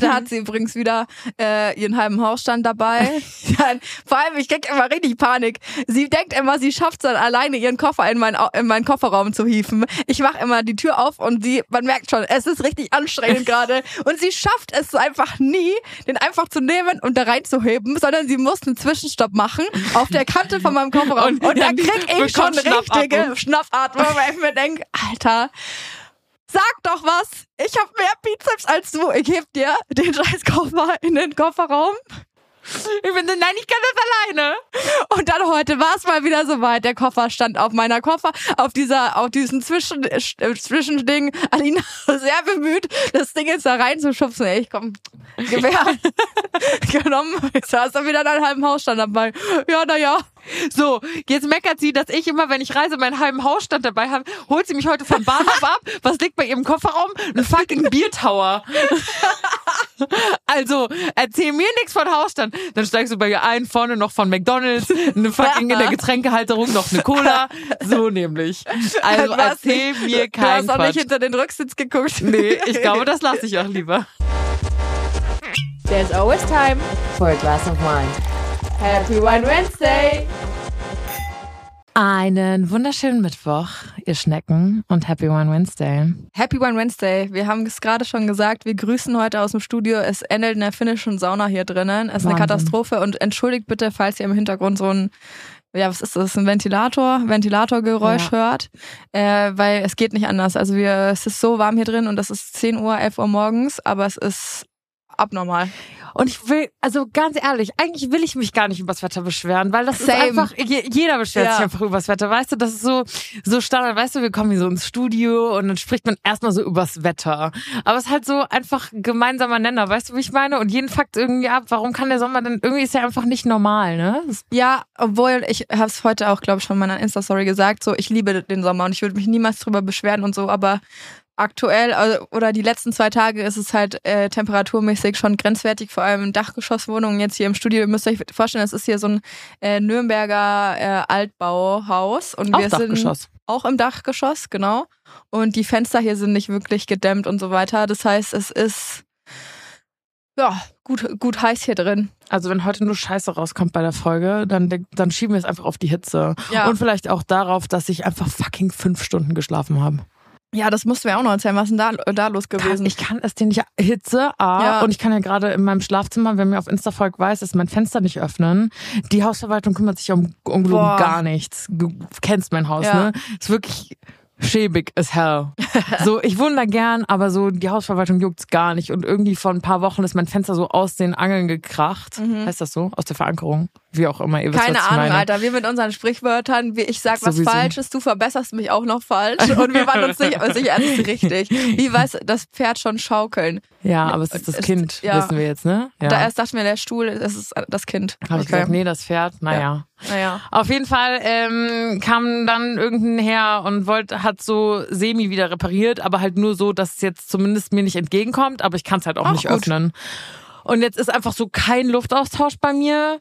Heute hat sie übrigens wieder äh, ihren halben Hausstand dabei. Vor allem, ich krieg immer richtig Panik. Sie denkt immer, sie schafft es dann alleine, ihren Koffer in, mein, in meinen Kofferraum zu hieven. Ich mache immer die Tür auf und sie, man merkt schon, es ist richtig anstrengend gerade. Und sie schafft es so einfach nie, den einfach zu nehmen und da reinzuheben, sondern sie muss einen Zwischenstopp machen auf der Kante von meinem Kofferraum. Und, und da krieg ich schon richtige Schnappatmung, weil ich mir denke, Alter, Sag doch was! Ich hab mehr Bizeps als du. Ich heb dir den scheiß Koffer in den Kofferraum. Ich bin, nein, ich kann das alleine. Und dann heute war es mal wieder soweit. Der Koffer stand auf meiner Koffer, auf dieser, auf diesem Zwischen, äh, Zwischending. Alina sehr bemüht, das Ding jetzt da reinzuschubsen. Ey, ich komm, Gewehr genommen. Jetzt hast du wieder deinen halben Hausstand dabei. Ja, naja. So, jetzt meckert sie, dass ich immer, wenn ich reise, meinen halben Hausstand dabei habe. Holt sie mich heute vom Bahnhof ab. Was liegt bei ihrem Kofferraum? Ein fucking Biertower. also, erzähl mir nichts von Hausstand. Dann steigst du bei ihr ein, vorne noch von McDonalds, eine fucking in der Getränkehalterung noch eine Cola. So nämlich. Also erzähl nicht, mir kein Du hast auch nicht hinter den Rücksitz geguckt. Nee, ich glaube, das lasse ich auch lieber. There's always time for a glass of wine. Happy Wine Wednesday! Einen wunderschönen Mittwoch, ihr Schnecken, und Happy One Wednesday. Happy One Wednesday. Wir haben es gerade schon gesagt, wir grüßen heute aus dem Studio. Es endet in der finnischen Sauna hier drinnen. Es ist eine Katastrophe und entschuldigt bitte, falls ihr im Hintergrund so ein ja, was ist das? Ein Ventilator, Ventilatorgeräusch ja. hört, äh, weil es geht nicht anders. Also wir, es ist so warm hier drin und das ist 10 Uhr, 11 Uhr morgens, aber es ist abnormal. Und ich will, also ganz ehrlich, eigentlich will ich mich gar nicht übers Wetter beschweren, weil das Same. ist einfach, jeder beschwert ja. sich einfach übers Wetter, weißt du, das ist so, so Standard, weißt du, wir kommen hier so ins Studio und dann spricht man erstmal so übers Wetter. Aber es ist halt so einfach gemeinsamer Nenner, weißt du, wie ich meine? Und jeden Fakt irgendwie ab, warum kann der Sommer denn, irgendwie ist ja einfach nicht normal, ne? Ja, obwohl, ich habe es heute auch, glaube ich, schon in meiner Insta-Story gesagt, so, ich liebe den Sommer und ich würde mich niemals drüber beschweren und so, aber aktuell also, oder die letzten zwei Tage ist es halt äh, temperaturmäßig schon grenzwertig, vor allem in Dachgeschosswohnungen jetzt hier im Studio. Ihr müsst euch vorstellen, es ist hier so ein äh, Nürnberger äh, Altbauhaus und auch wir Dachgeschoss. sind auch im Dachgeschoss, genau. Und die Fenster hier sind nicht wirklich gedämmt und so weiter. Das heißt, es ist ja, gut, gut heiß hier drin. Also wenn heute nur Scheiße rauskommt bei der Folge, dann, dann schieben wir es einfach auf die Hitze. Ja. Und vielleicht auch darauf, dass ich einfach fucking fünf Stunden geschlafen habe. Ja, das mussten wir auch noch erzählen. Was ist denn da, da los gewesen? Ich kann es dir nicht Hitze, A, ja. und ich kann ja gerade in meinem Schlafzimmer, wer mir auf Insta folgt, weiß, dass mein Fenster nicht öffnen. Die Hausverwaltung kümmert sich um, um gar nichts. Du kennst mein Haus, ja. ne? Ist wirklich schäbig as hell. So, ich wohne da gern, aber so die Hausverwaltung juckt's gar nicht. Und irgendwie vor ein paar Wochen ist mein Fenster so aus den Angeln gekracht. Mhm. Heißt das so? Aus der Verankerung? Wie auch immer. Ihr wisst, Keine Ahnung, meine. Alter. Wir mit unseren Sprichwörtern, ich sag was Sowieso. Falsches, du verbesserst mich auch noch falsch. Und wir waren uns nicht sicher, ist richtig. Wie weiß das Pferd schon schaukeln? Ja, aber es ist das Kind, ja. wissen wir jetzt, ne? Ja. Da erst dachten wir, der Stuhl, es ist das Kind. Habe okay. ich gesagt, nee, das Pferd, naja. Ja. Naja. Auf jeden Fall ähm, kam dann irgendein her und wollte, hat so semi wieder repariert, aber halt nur so, dass es jetzt zumindest mir nicht entgegenkommt, aber ich kann es halt auch, auch nicht gut. öffnen. Und jetzt ist einfach so kein Luftaustausch bei mir.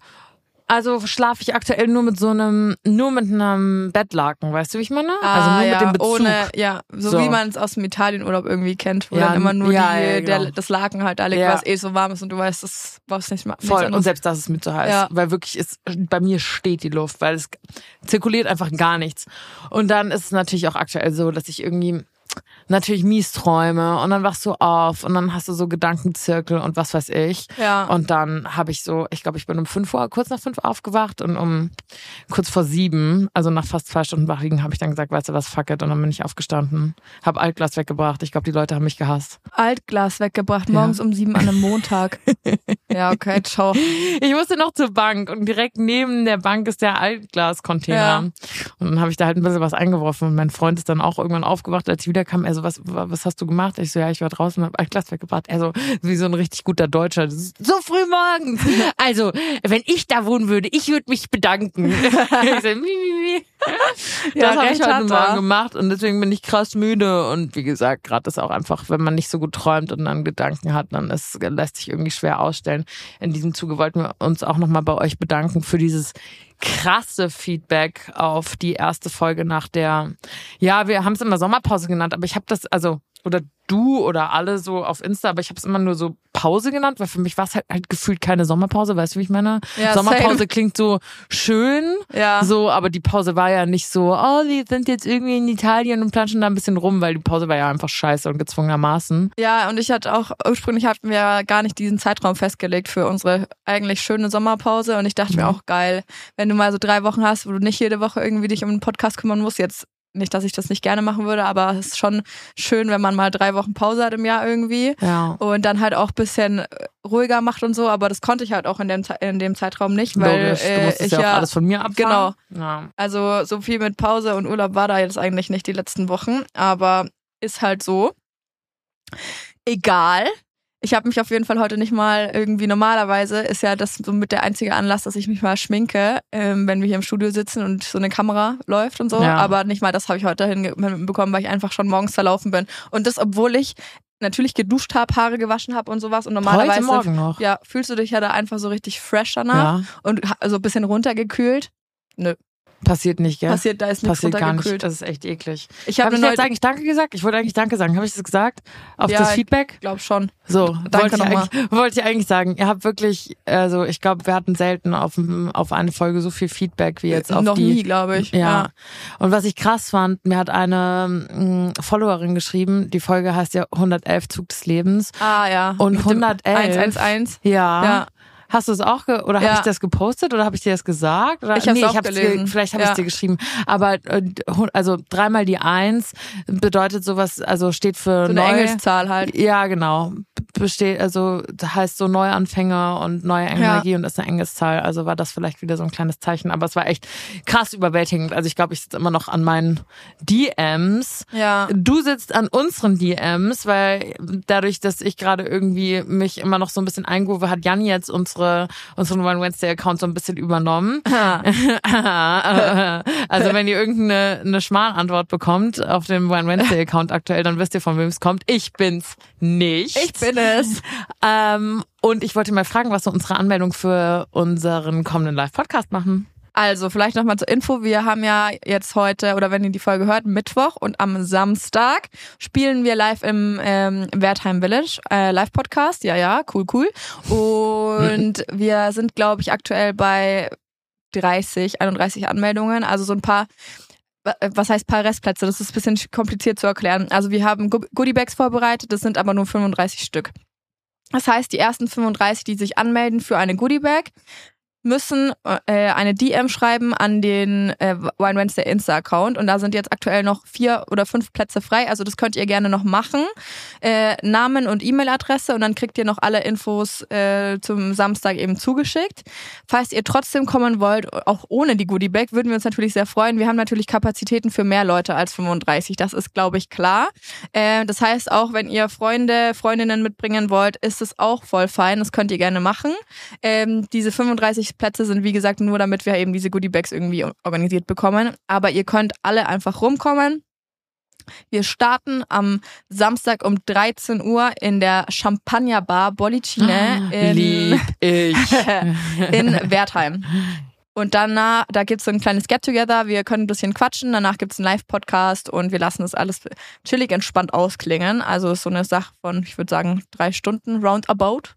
Also schlafe ich aktuell nur mit so einem, nur mit einem Bettlaken, weißt du, wie ich meine? Ah, also nur ja, mit dem Bezug. Ohne, ja, so, so. wie man es aus dem Italienurlaub irgendwie kennt, wo ja, dann immer nur ja, die, ja, genau. der, das Laken halt da liegt, was eh so warm ist und du weißt, das brauchst nicht mehr. Voll, und selbst das ist mit so heiß, ja. weil wirklich ist, bei mir steht die Luft, weil es zirkuliert einfach gar nichts. Und dann ist es natürlich auch aktuell so, dass ich irgendwie natürlich mies Träume und dann wachst du auf und dann hast du so Gedankenzirkel und was weiß ich. Ja. Und dann habe ich so, ich glaube, ich bin um fünf Uhr, kurz nach fünf aufgewacht und um kurz vor sieben, also nach fast zwei Stunden wachliegen, habe ich dann gesagt, weißt du was, fuck it. Und dann bin ich aufgestanden, habe Altglas weggebracht. Ich glaube, die Leute haben mich gehasst. Altglas weggebracht, morgens ja. um sieben an einem Montag. ja, okay, ciao. Ich musste noch zur Bank und direkt neben der Bank ist der Altglas-Container. Ja. Und dann habe ich da halt ein bisschen was eingeworfen und mein Freund ist dann auch irgendwann aufgewacht, als ich wiederkam. Er so, was, was hast du gemacht? Ich so, ja, ich war draußen und habe Altglas weggebracht. Er so, wie so ein richtig guter Deutscher. So früh morgens. Also, wenn ich da wohnen würde, ich würde mich bedanken. ich so, mi, mi, mi. Das ja, habe ich heute Morgen gemacht und deswegen bin ich krass müde. Und wie gesagt, gerade ist auch einfach, wenn man nicht so gut träumt und dann Gedanken hat, dann ist, lässt sich irgendwie schwer ausstellen. In diesem Zuge wollten wir uns auch nochmal bei euch bedanken für dieses krasse Feedback auf die erste Folge nach der, ja, wir haben es immer Sommerpause genannt, aber ich habe das, also oder du oder alle so auf Insta, aber ich habe es immer nur so Pause genannt, weil für mich war es halt, halt gefühlt keine Sommerpause, weißt du, wie ich meine? Ja, Sommerpause same. klingt so schön, Ja. so, aber die Pause war ja nicht so, oh, wir sind jetzt irgendwie in Italien und planschen da ein bisschen rum, weil die Pause war ja einfach scheiße und gezwungenermaßen. Ja, und ich hatte auch, ursprünglich hatten wir ja gar nicht diesen Zeitraum festgelegt für unsere eigentlich schöne Sommerpause. Und ich dachte mir Mhm. auch geil, wenn du mal so drei Wochen hast, wo du nicht jede Woche irgendwie dich um einen Podcast kümmern musst. Jetzt nicht, dass ich das nicht gerne machen würde, aber es ist schon schön, wenn man mal drei Wochen Pause hat im Jahr irgendwie. Ja. Und dann halt auch ein bisschen ruhiger macht und so, aber das konnte ich halt auch in dem, in dem Zeitraum nicht, weil Logisch, du äh, musstest ich ja ja alles von mir abfahren. Genau. Ja. also so viel mit Pause und Urlaub war da jetzt eigentlich nicht die letzten Wochen, aber ist halt so. Egal. Ich habe mich auf jeden Fall heute nicht mal irgendwie normalerweise ist ja das so mit der einzige Anlass, dass ich mich mal schminke, ähm, wenn wir hier im Studio sitzen und so eine Kamera läuft und so. Ja. Aber nicht mal das habe ich heute hinbekommen, weil ich einfach schon morgens verlaufen bin. Und das, obwohl ich natürlich geduscht habe, Haare gewaschen habe und sowas. Und normalerweise Heute Morgen noch. ja, fühlst du dich ja da einfach so richtig fresh danach Ja. und so ein bisschen runtergekühlt. Nö, Passiert nicht, gell? passiert, da ist nichts Passiert gar nicht. Das ist echt eklig. Ich Habe ich eine jetzt eigentlich Danke gesagt? Ich wollte eigentlich Danke sagen. Habe ich das gesagt? Auf Ja, das ich- Feedback? glaube schon. So, Danke wollte ich, nochmal. eigentlich, wollte ich eigentlich sagen. Ihr habt wirklich, also ich glaube, wir hatten selten auf, auf eine Folge so viel Feedback wie jetzt auf Noch die. nie, glaube ich. Ja. Und was ich krass fand, mir hat eine mh, Followerin geschrieben, die Folge heißt ja 111 Zug des Lebens. Ah ja. Und Mit dem 111. 111. Ja. Ja. Hast du es auch ge oder Ja. habe ich das gepostet oder habe ich dir das gesagt? Oder? Ich hab's nee, auch ich hab's gelesen. Dir, vielleicht habe ich Ja. es dir geschrieben. Aber äh, also dreimal die Eins bedeutet sowas, also steht für So eine neu. Engelszahl halt. Ja, genau. Besteht, also das heißt so Neuanfänger und neue Energie und ist eine Engelszahl. Also war das vielleicht wieder so ein kleines Zeichen. Aber es war echt krass überwältigend. Also ich glaube, ich sitze immer noch an meinen DMs. Ja. Du sitzt an unseren DMs, weil dadurch, dass ich gerade irgendwie mich immer noch so ein bisschen eingrove, hat Jan jetzt unsere, unseren One Wednesday Account so ein bisschen übernommen. also wenn ihr irgendeine eine Schmalantwort bekommt auf dem One Wednesday Account aktuell, dann wisst ihr, von wem es kommt. Ich bin's nicht. Ich bin es. Ähm, und ich wollte mal fragen, was so unsere Anmeldung für unseren kommenden Live-Podcast machen. Also, vielleicht nochmal zur Info. Wir haben ja jetzt heute, oder wenn ihr die Folge hört, Mittwoch und am Samstag spielen wir live im ähm, Wertheim Village, äh, Live-Podcast. Ja, ja, cool, cool. Und wir sind, glaube ich, aktuell bei 30, 31 Anmeldungen. Also so ein paar, was heißt paar Restplätze? Das ist ein bisschen kompliziert zu erklären. Also wir haben Goodiebags vorbereitet, das sind aber nur 35 Stück. Das heißt, die ersten 35, die sich anmelden für eine Goodiebag, müssen äh, eine DM schreiben an den äh, Wine Wednesday Insta-Account und da sind jetzt aktuell noch vier oder fünf Plätze frei, also das könnt ihr gerne noch machen. Äh, Namen und E-Mail-Adresse und dann kriegt ihr noch alle Infos äh, zum Samstag eben zugeschickt. Falls ihr trotzdem kommen wollt, auch ohne die Goodie-Bag, würden wir uns natürlich sehr freuen. Wir haben natürlich Kapazitäten für mehr Leute als 35, das ist, glaube ich, klar. Äh, das heißt, auch wenn ihr Freunde, Freundinnen mitbringen wollt, ist es auch voll fein, das könnt ihr gerne machen. Ähm, diese 35 Plätze sind, wie gesagt, nur damit wir eben diese Goodie-Bags irgendwie organisiert bekommen. Aber ihr könnt alle einfach rumkommen. Wir starten am Samstag um 13 Uhr in der Champagner-Bar Bollicine in, Lieb ich. in Wertheim. Und danach, da gibt's so ein kleines Get-Together, wir können ein bisschen quatschen, danach gibt's einen Live-Podcast und wir lassen das alles chillig entspannt ausklingen. Also ist so eine Sache von, ich würde sagen, drei Stunden roundabout.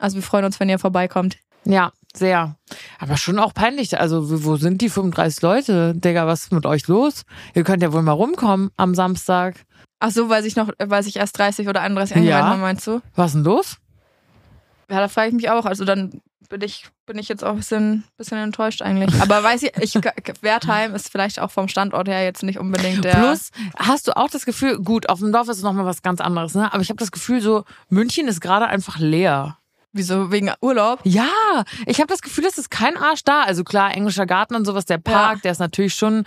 Also wir freuen uns, wenn ihr vorbeikommt. Ja, sehr. Aber schon auch peinlich. Also, wo sind die 35 Leute? Digga, was ist mit euch los? Ihr könnt ja wohl mal rumkommen am Samstag. Ach so, weil sich noch, weil sich erst 30 oder 31 angemeldet Ja. haben, meinst du? Was ist denn los? Ja, da frage ich mich auch. Also dann bin ich, bin ich jetzt auch ein bisschen, bisschen enttäuscht eigentlich. Aber weiß ich, ich Wertheim ist vielleicht auch vom Standort her jetzt nicht unbedingt der. Plus, hast du auch das Gefühl, gut, auf dem Dorf ist es nochmal was ganz anderes, ne? Aber ich habe das Gefühl, so, München ist gerade einfach leer. Wieso? Wegen Urlaub? Ja, ich habe das Gefühl, es ist kein Arsch da. Also klar, englischer Garten und sowas, der Park, der ist natürlich schon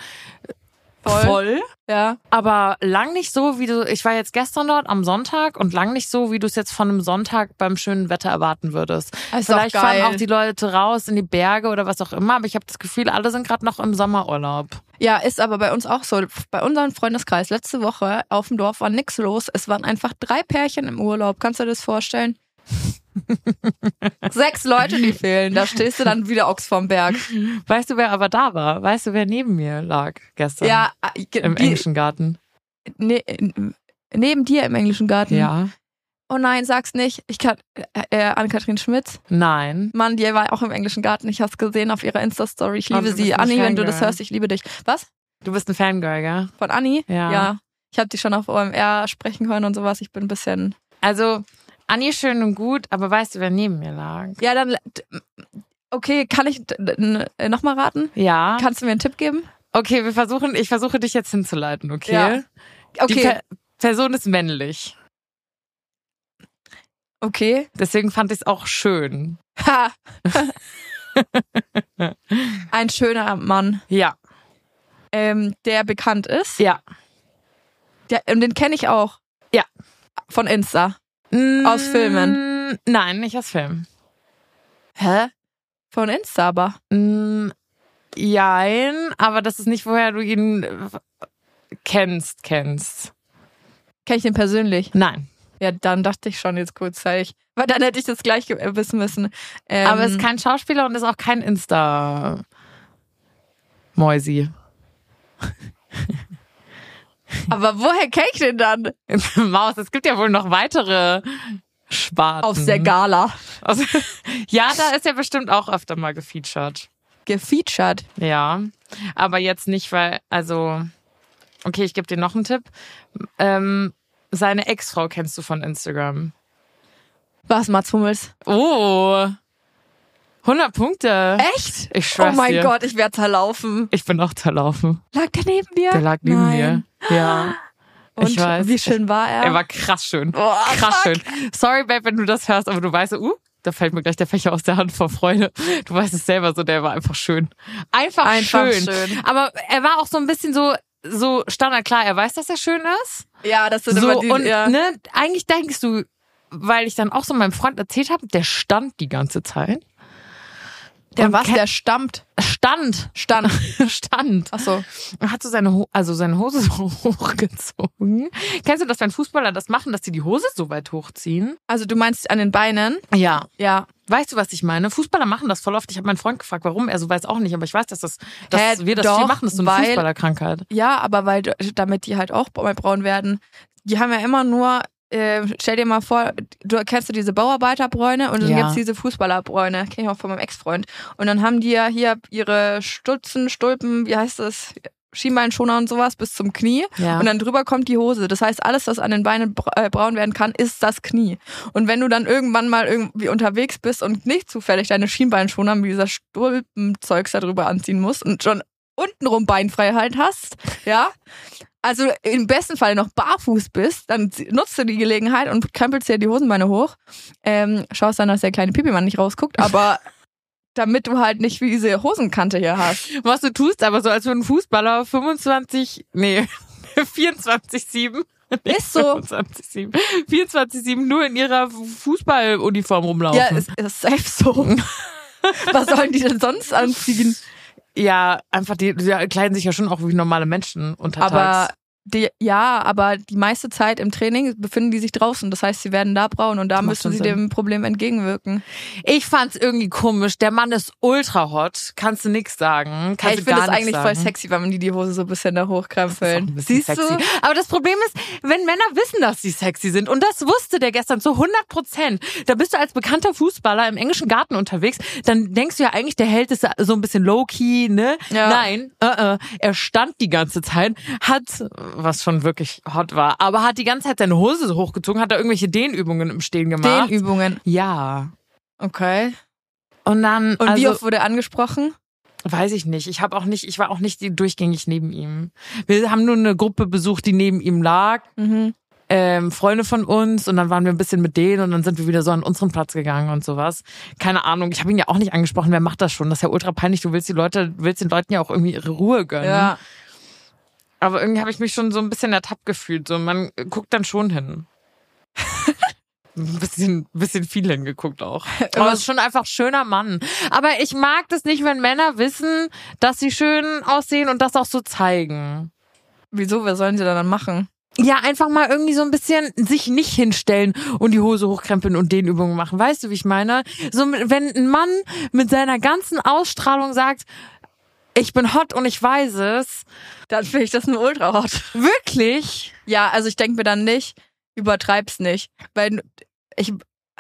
Voll. voll. Ja. Aber lang nicht so, wie du. Ich war jetzt gestern dort am Sonntag und lang nicht so, wie du es jetzt von einem Sonntag beim schönen Wetter erwarten würdest. Ist Vielleicht fahren auch die Leute raus in die Berge oder was auch immer, aber ich habe das Gefühl, alle sind gerade noch im Sommerurlaub. Ja, ist aber bei uns auch so. Bei unserem Freundeskreis letzte Woche auf dem Dorf war nix los. Es waren einfach drei Pärchen im Urlaub. Kannst du dir das vorstellen? Sechs Leute, die fehlen. Da stehst du dann wieder Ochs vom Berg. Weißt du, wer aber da war? Weißt du, wer neben mir lag gestern? Ja, äh, Im die, englischen Garten. in, neben dir im englischen Garten. Ja. Oh nein, sag's nicht. Ich kann, äh, äh, Anne-Kathrin Schmidt. Nein. Mann, die war auch im englischen Garten. Ich hab's gesehen auf ihrer Insta-Story. Ich Oh, liebe du sie. Anni, wenn du das hörst, ich liebe dich. Was? Du bist ein Fangirl, gell? Von Anni? Ja. Ja. Ich habe die schon auf OMR sprechen hören und sowas. Ich bin ein bisschen. Also, Anni schön und gut, aber weißt du, wer neben mir lag? Ja, dann. Okay, kann ich nochmal raten? Ja. Kannst du mir einen Tipp geben? Okay, wir versuchen, ich versuche dich jetzt hinzuleiten, okay? Ja. Die Okay. Per Person ist männlich. Okay. Deswegen fand ich es auch schön. Ha. Ein schöner Mann, Ja. ähm, der bekannt ist. Ja. Der, und den kenne ich auch. Ja. Von Insta. Aus Filmen? Mm, Nein, nicht aus Filmen. Hä? Von Insta aber. Mm, Jein, aber das ist nicht, woher du ihn äh, kennst, kennst. Kenne ich den persönlich? Nein. Ja, dann dachte ich schon jetzt kurzzeitig. Weil dann hätte ich das gleich äh, wissen müssen. Ähm, aber ist kein Schauspieler und ist auch kein Insta-Mäusi. Aber woher kenne ich den dann? Maus, es gibt ja wohl noch weitere Sparten. Aus der Gala. Ja, da ist er bestimmt auch öfter mal gefeatured. Gefeatured. Ja, aber jetzt nicht, weil, also, okay, ich gebe dir noch einen Tipp. Ähm, seine Ex-Frau kennst du von Instagram. Was, Mats Hummels? Oh, 100 Punkte. Echt? Ich Oh schwör's mein dir. Gott, ich werde zerlaufen. Ich bin auch zerlaufen. Lag der neben dir? Der lag neben Nein. mir. Ja. Und ich weiß. wie schön war er? Er war krass schön. Boah, krass fuck. schön. Sorry, Babe, wenn du das hörst, aber du weißt, uh, da fällt mir gleich der Fächer aus der Hand vor Freude. Du weißt es selber so, der war einfach schön. Einfach, Einfach schön. schön. Aber er war auch so ein bisschen so, so standardklar. Er weiß, dass er schön ist. Ja, das sind So, immer die, und ja. ne, eigentlich denkst du, weil ich dann auch so meinem Freund erzählt habe, der stand die ganze Zeit. Der was, der stammt. Stand. Stand. stand. Ach so. Und hat so seine, Ho also seine Hose so hochgezogen. Kennst du das, wenn Fußballer das machen, dass sie die Hose so weit hochziehen? Also du meinst an den Beinen? Ja. Ja. Weißt du, was ich meine? Fußballer machen das voll oft. Ich habe meinen Freund gefragt, warum. Er so weiß auch nicht, aber ich weiß, dass, das, dass Hä, wir das doch, viel machen. Das ist so eine weil- Fußballerkrankheit. Ja, aber weil damit die halt auch braun werden. Die haben ja immer nur, äh, stell dir mal vor, du kennst du diese Bauarbeiterbräune und dann Ja. gibt's diese Fußballerbräune. Kenn ich auch von meinem Ex-Freund. Und dann haben die ja hier ihre Stutzen, Stulpen, wie heißt das? Schienbeinschoner und sowas bis zum Knie. Ja. Und dann drüber kommt die Hose. Das heißt, alles, was an den Beinen äh, braun werden kann, ist das Knie. Und wenn du dann irgendwann mal irgendwie unterwegs bist und nicht zufällig deine Schienbeinschoner mit dieser Stulpenzeugs da drüber anziehen musst und schon untenrum Beinfreiheit hast, ja, also im besten Fall noch barfuß bist, dann nutzt du die Gelegenheit und krempelst dir die Hosenbeine hoch. Ähm, schaust dann, dass der kleine Pipimann nicht rausguckt, aber damit du halt nicht wie diese Hosenkante hier hast. Was du tust, aber so als würde ein Fußballer 25, nee, 24-7. Ist so. 24-7. 24-7 nur in ihrer Fußballuniform rumlaufen. Ja, ist, ist safe so. Was sollen die denn sonst anziehen? Ja, einfach, die, die kleiden sich ja schon auch wie normale Menschen untertags. Aber die, ja, aber die meiste Zeit im Training befinden die sich draußen. Das heißt, sie werden da braun und da müssen sie Sinn. dem Problem entgegenwirken. ich fand's irgendwie komisch. Der Mann ist ultra hot. Kannst du nix sagen. Kannst Hey, ich finde das eigentlich nix voll sagen. sexy, wenn man die die Hose so ein bisschen da hochkrempeln. Siehst sexy. du? Aber das Problem ist, wenn Männer wissen, dass sie sexy sind, und das wusste der gestern zu 100 Prozent, da bist du als bekannter Fußballer im englischen Garten unterwegs, dann denkst du ja eigentlich, der Held ist so ein bisschen low-key, ne? Ja. Nein, äh, äh, er stand die ganze Zeit, hat, was schon wirklich hot war, aber hat die ganze Zeit seine Hose so hochgezogen, hat da irgendwelche Dehnübungen im Stehen gemacht. Dehnübungen. ja. Okay. Und dann, Und wie also, oft wurde angesprochen? Weiß ich nicht. Ich habe auch nicht, ich war auch nicht durchgängig neben ihm. Wir haben nur eine Gruppe besucht, die neben ihm lag. Mhm. ähm, Freunde von uns und dann waren wir ein bisschen mit denen und dann sind wir wieder so an unseren Platz gegangen und sowas. Keine Ahnung, ich habe ihn ja auch nicht angesprochen, wer macht das schon? Das ist ja ultra peinlich, du willst die Leute, willst den Leuten ja auch irgendwie ihre Ruhe gönnen. Ja. Aber irgendwie habe ich mich schon so ein bisschen ertappt gefühlt. So, man guckt dann schon hin. ein bisschen, bisschen viel hingeguckt auch. Aber es ist schon einfach schöner Mann. Aber ich mag das nicht, wenn Männer wissen, dass sie schön aussehen und das auch so zeigen. Wieso? Was sollen sie da dann machen? Ja, einfach mal irgendwie so ein bisschen sich nicht hinstellen und die Hose hochkrempeln und den Übungen machen. Weißt du, wie ich meine? So, wenn ein Mann mit seiner ganzen Ausstrahlung sagt, Ich bin hot und ich weiß es. Dann finde ich das nur ultra hot. Wirklich? Ja, also ich denke mir dann nicht, übertreib's nicht. Weil ich,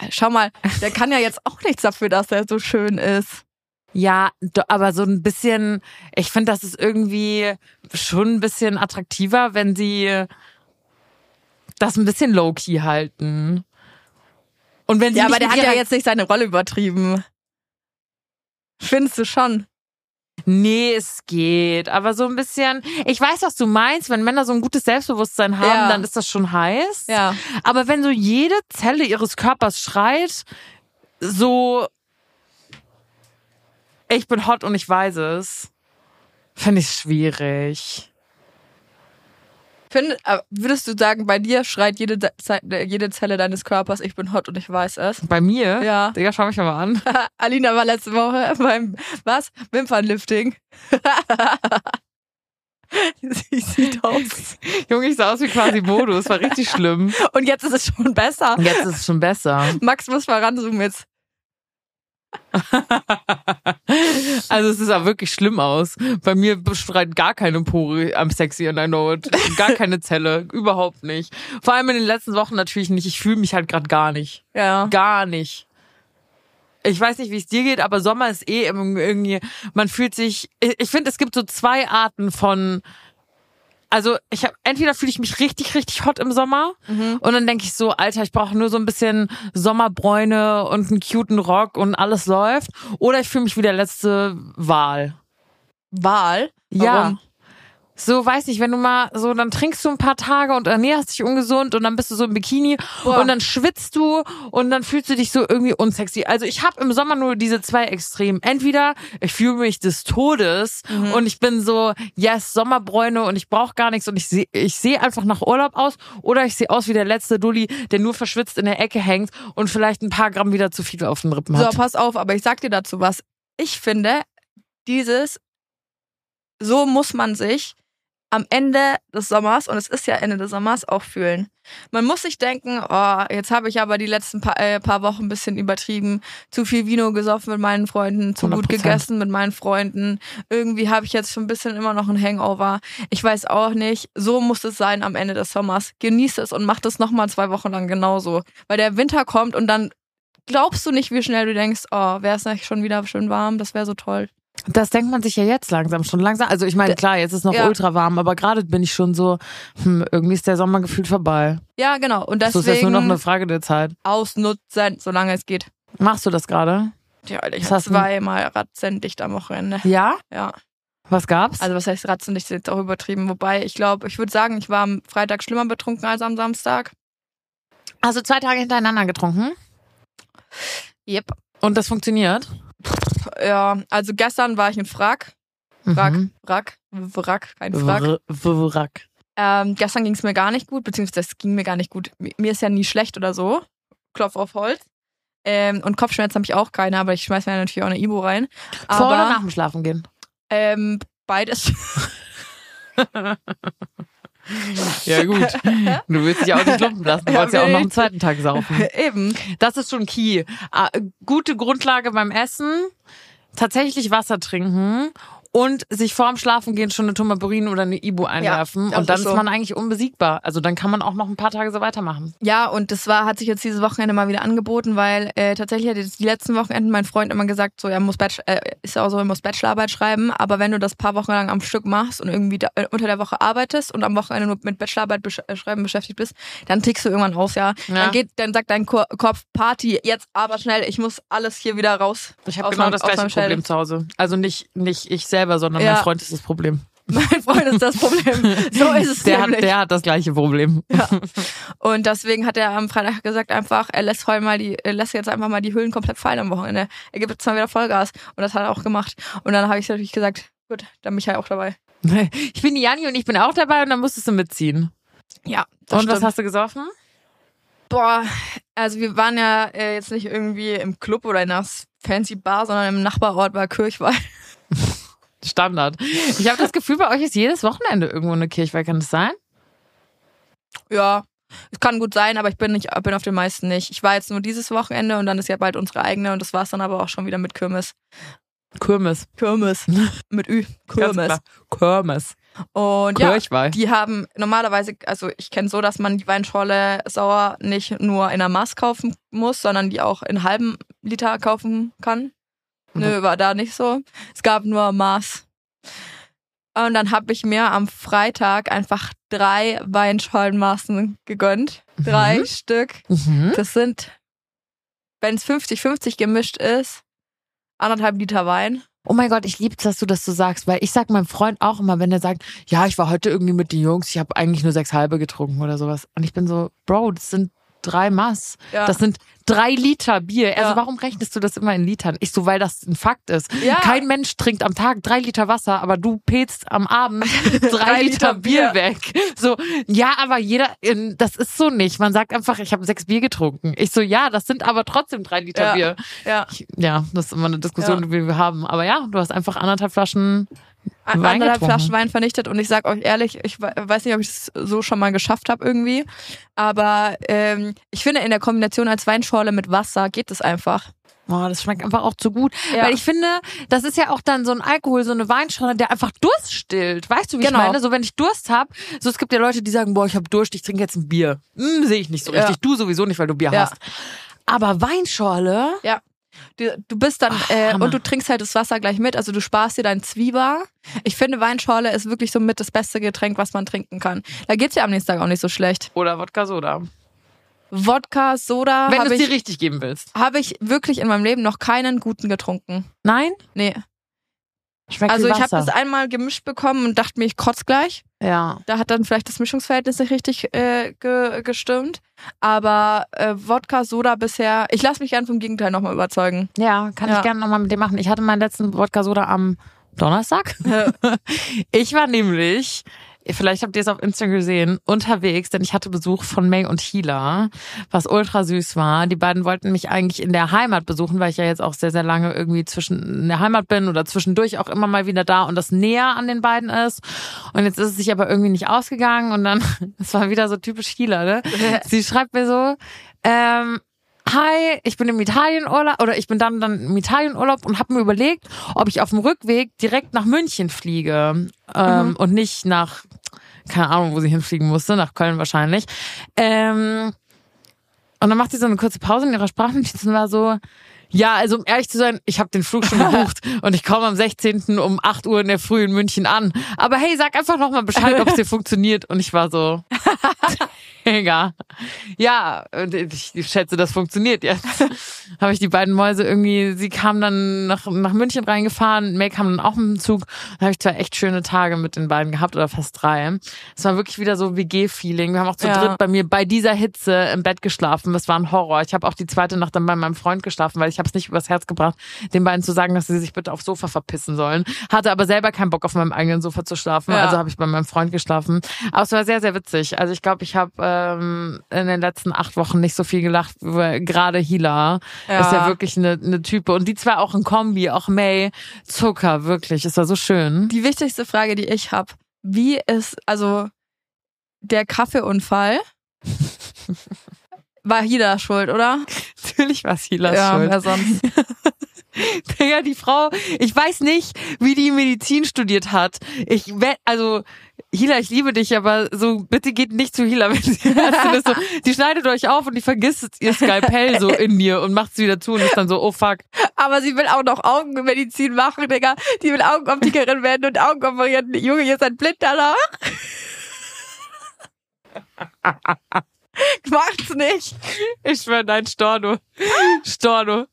schau mal, der kann ja jetzt auch nichts dafür, dass er so schön ist. Ja, aber so ein bisschen, ich finde, das ist irgendwie schon ein bisschen attraktiver, wenn sie das ein bisschen low-key halten. Und wenn sie Ja, aber der hat ja jetzt nicht seine Rolle übertrieben. Findest du schon? Nee, es geht. Aber so ein bisschen. Ich weiß, was du meinst. Wenn Männer so ein gutes Selbstbewusstsein haben, Ja. dann ist das schon heiß. Ja. Aber wenn so jede Zelle ihres Körpers schreit, so. Ich bin hot und ich weiß es. Finde ich schwierig. Find, äh, würdest du sagen, bei dir schreit jede, Ze jede Zelle deines Körpers, ich bin hot und ich weiß es? Bei mir? Ja. Digga, schau mich mal an. Alina war letzte Woche beim, was? Wimpernlifting. Sie sieht aus. Junge, ich sah aus wie quasi Modus. War richtig schlimm. Und jetzt ist es schon besser. Jetzt ist es schon besser. Max muss mal ranzoomen jetzt. Also es sah wirklich schlimm aus. Bei mir bestreit gar keine Pore am sexy and I know it. Gar keine Zelle. Überhaupt nicht. Vor allem in den letzten Wochen natürlich nicht. Ich fühle mich halt gerade gar nicht. Ja. Gar nicht. Ich weiß nicht, wie es dir geht, aber Sommer ist eh irgendwie, man fühlt sich, ich ich finde, es gibt so zwei Arten von, also ich habe, entweder fühle ich mich richtig, richtig hot im Sommer und dann denke ich so, Alter, ich brauche nur so ein bisschen Sommerbräune und einen cuten Rock und alles läuft. Oder ich fühle mich wie der letzte Wal. Wahl? Ja. Warum? So, weiß nicht, wenn du mal so, dann trinkst du ein paar Tage und ernährst dich ungesund und dann bist du so im Bikini Boah. und dann schwitzt du und dann fühlst du dich so irgendwie unsexy. Also ich habe im Sommer nur diese zwei Extremen. Entweder ich fühle mich des Todes Mhm. und ich bin so, yes, Sommerbräune und ich brauche gar nichts und ich sehe ich seh einfach nach Urlaub aus oder ich sehe aus wie der letzte Dulli, der nur verschwitzt in der Ecke hängt und vielleicht ein paar Gramm wieder zu viel auf den Rippen So, hat. pass auf, aber ich sag dir dazu was. Ich finde, dieses, so muss man sich am Ende des Sommers, und es ist ja Ende des Sommers, auch fühlen. Man muss sich denken, oh, jetzt habe ich aber die letzten paar, äh, paar Wochen ein bisschen übertrieben, zu viel Vino gesoffen mit meinen Freunden, zu gut 100%. gegessen mit meinen Freunden. Irgendwie habe ich jetzt schon ein bisschen immer noch ein Hangover. Ich weiß auch nicht. So muss es sein am Ende des Sommers. Genieß es und mach das nochmal zwei Wochen lang genauso. Weil der Winter kommt und dann glaubst du nicht, wie schnell du denkst, oh, wäre es nicht schon wieder schön warm, das wäre so toll. Das denkt man sich ja jetzt langsam schon langsam. Also ich meine, klar, jetzt ist noch ja. ultra warm, aber gerade bin ich schon so, hm, irgendwie ist der Sommer gefühlt vorbei. Ja, genau. Und So ist jetzt nur deswegen noch eine Frage der Zeit. ausnutzen, solange es geht. Machst du das gerade? Ja, ich du- zweimal ratzendicht am Wochenende. Ja? Ja. Was gab's? Also was heißt ratzendicht, ist jetzt auch übertrieben. Wobei, ich glaube, ich würde sagen, ich war am Freitag schlimmer betrunken als am Samstag. also zwei Tage hintereinander getrunken Yep. und das funktioniert? Ja, also gestern war ich in Frack. Frack, Mhm. Wrack, Wrack, kein Frack. Wr- Wrack. Ähm, gestern ging es mir gar nicht gut, beziehungsweise es ging mir gar nicht gut. Mi- Mir ist ja nie schlecht oder so. Klopf auf Holz. Ähm, und Kopfschmerzen habe ich auch keine, aber ich schmeiß mir natürlich auch eine Ibo rein. Vor oder nach dem Schlafen gehen? ähm, beides. Ja gut. Du willst dich auch nicht lumpen lassen. Du Ja, wolltest ja auch will noch einen zweiten Tag saufen. Eben. Das ist schon key. Ah, Gute Grundlage beim Essen. Tatsächlich Wasser trinken und sich vorm Schlafengehen schon eine Tomaburin oder eine Ibu einwerfen. das und dann ist ist, so. man eigentlich unbesiegbar. Also dann kann man auch noch ein paar Tage so weitermachen. Ja, und das war, hat sich jetzt dieses Wochenende mal wieder angeboten, weil äh, tatsächlich hat jetzt die letzten Wochenenden mein Freund immer gesagt, so er muss Bachelor, äh, ist auch so, er muss Bachelorarbeit schreiben, aber wenn du das paar Wochen lang am Stück machst und irgendwie da, äh, unter der Woche arbeitest und am Wochenende nur mit Bachelorarbeit besch äh, schreiben beschäftigt bist, dann tickst du irgendwann aus, ja. Ja. Dann geht, dann sagt dein Ko Kopf Party jetzt aber schnell, ich muss alles hier wieder raus. Ich habe genau das gleiche. Problem zu Hause. Also nicht, nicht ich selber, sondern Ja. mein Freund ist das Problem. Mein Freund ist das Problem. So ist es Der hat, nämlich. der hat das gleiche Problem. Und deswegen hat er am Freitag gesagt einfach, er lässt heute mal die, er lässt jetzt einfach mal die Hüllen komplett fallen am Wochenende. Er gibt jetzt mal wieder Vollgas. Und das hat er auch gemacht. Und dann habe ich natürlich gesagt, gut, dann bin ich ja auch dabei. Ich bin die Janni und ich bin auch dabei und dann musstest du mitziehen. Ja. und was hast du gesoffen? Boah, also wir waren ja äh, jetzt nicht irgendwie im Club oder in einer fancy Bar, sondern im Nachbarort bei Kirchweih. Standard. Ich habe das Gefühl, bei euch ist jedes Wochenende irgendwo eine Kirchweih. Kann das sein? Ja, es kann gut sein, aber ich bin nicht, bin auf den meisten nicht. Ich war jetzt nur dieses Wochenende und dann ist ja bald unsere eigene und das war's dann aber auch schon wieder mit Kirmes. Kirmes. Kirmes. Mit Ü. Kirmes. Kirmes. Und ja, Kirchweih. die haben normalerweise, also ich kenne so, dass man die Weinschorle sauer nicht nur in einer Maß kaufen muss, sondern die auch in halben Liter kaufen kann. Nö, war da nicht so. Es gab nur Maß. Und dann habe ich mir am Freitag einfach drei Weinschorlenmaßen gegönnt. Drei Mhm. Stück. Mhm. Das sind, wenn es 50-50 gemischt ist, anderthalb Liter Wein. Oh mein Gott, ich lieb's, dass du das so sagst, weil ich sag meinem Freund auch immer, wenn er sagt, ja, ich war heute irgendwie mit den Jungs, ich habe eigentlich nur sechs halbe getrunken oder sowas. Und ich bin so, Bro, das sind drei Mass. Ja. Das sind drei Liter Bier. Also Ja. warum rechnest du das immer in Litern? Ich so, weil das ein Fakt ist. Ja. Kein Mensch trinkt am Tag drei Liter Wasser, aber du pätst am Abend drei, Drei Liter, Liter Bier Bier. weg. So, ja, aber jeder, ähm, das ist so nicht. Man sagt einfach, ich habe sechs Bier getrunken. Ich so, ja, das sind aber trotzdem drei Liter Ja. Bier. Ja. Ich, ja, das ist immer eine Diskussion, die wir haben. Aber ja, du hast einfach anderthalb Flaschen anderthalb. Flaschen Wein vernichtet und ich sag euch ehrlich, ich we- weiß nicht, ob ich es so schon mal geschafft habe irgendwie, aber ähm, ich finde in der Kombination als Weinschorle mit Wasser geht es einfach. Oh, das schmeckt einfach auch zu gut. Ja. Weil ich finde, das ist ja auch dann so ein Alkohol, so eine Weinschorle, der einfach Durst stillt. Weißt du, wie Genau. ich meine? So, wenn ich Durst hab, so es gibt ja Leute, die sagen, boah, ich habe Durst, ich trinke jetzt ein Bier. Hm, sehe ich nicht so Ja. richtig. Du sowieso nicht, weil du Bier Ja. hast. Aber Weinschorle, Du, du bist dann äh, Hammer. und du trinkst halt das Wasser gleich mit, also du sparst dir dein Zwieber. Ich finde Weinschorle ist wirklich so mit das beste Getränk, was man trinken kann. Da geht's ja am nächsten Tag auch nicht so schlecht. oder Wodka Soda. Wodka, Soda Wenn du habe es dir ich, richtig geben willst. hab ich wirklich in meinem Leben noch keinen guten getrunken. Nein? Nee. Schmeckt Also wie ich habe das einmal gemischt bekommen und dachte mir, ich kotz gleich. Ja. Da hat dann vielleicht das Mischungsverhältnis nicht richtig äh, ge gestimmt. Aber äh, Wodka, Soda bisher, ich lasse mich gern vom Gegenteil nochmal überzeugen. Ja, kann ich Ja. gerne nochmal mit dir machen. Ich hatte meinen letzten Wodka Soda am Donnerstag. Ich war nämlich, vielleicht habt ihr es auf Instagram gesehen, unterwegs, denn ich hatte Besuch von May und Hila, was ultra süß war. Die beiden wollten mich eigentlich in der Heimat besuchen, weil ich ja jetzt auch sehr, sehr lange irgendwie zwischen in der Heimat bin oder zwischendurch auch immer mal wieder da und das näher an den beiden ist. Und jetzt ist es sich aber irgendwie nicht ausgegangen und dann, es war wieder so typisch Hila, ne? Sie schreibt mir so, ähm, Hi, ich bin im Italienurlaub oder ich bin dann dann im Italienurlaub und habe mir überlegt, ob ich auf dem Rückweg direkt nach München fliege ähm, und nicht nach keine Ahnung, wo sie hinfliegen musste, nach Köln wahrscheinlich. Ähm, und dann macht sie so eine kurze Pause in ihrer Sprachnotiz und war so, ja, also um ehrlich zu sein, ich habe den Flug schon gebucht und ich komme am 16. um 8 Uhr in der Früh in München an. Aber hey, sag einfach noch mal Bescheid, ob es dir funktioniert. Und ich war so, egal. Ja, ich, ich schätze, das funktioniert jetzt. habe ich die beiden Mäuse irgendwie, sie kamen dann nach, nach München reingefahren, May kam dann auch mit dem Zug. Da habe ich zwei echt schöne Tage mit den beiden gehabt oder fast drei. Es war wirklich wieder so WG-Feeling. Wir haben auch zu Ja. dritt bei mir bei dieser Hitze im Bett geschlafen. Das war ein Horror. Ich habe auch die zweite Nacht dann bei meinem Freund geschlafen, weil ich habe es nicht übers Herz gebracht, den beiden zu sagen, dass sie sich bitte aufs Sofa verpissen sollen. Hatte aber selber keinen Bock auf meinem eigenen Sofa zu schlafen. Ja. Also habe ich bei meinem Freund geschlafen. Aber es war sehr, sehr witzig. Also ich glaube, ich habe ähm, in den letzten acht Wochen nicht so viel gelacht. weil Gerade Hila Ja. ist ja wirklich eine, eine Type. Und die zwei auch ein Kombi, auch May. Zucker, wirklich. Es war so schön. Die wichtigste Frage, die ich habe, wie ist, also der Kaffeeunfall war Hida schuld, oder? Natürlich war es Hilas Schuld. wer sonst. Digga, die Frau, ich weiß nicht, wie die Medizin studiert hat. Ich also Hila, ich liebe dich, aber so bitte geht nicht zu Hila, wenn sie ist. So, die schneidet euch auf und die vergisst ihr Skalpell so in dir und macht es wieder zu und ist dann so, oh fuck. Aber sie will auch noch Augenmedizin machen, Digga. Die will Augenoptikerin werden und Augen operieren. Junge, ihr seid blind danach. Macht's nicht. Ich schwör, nein, Storno. Storno.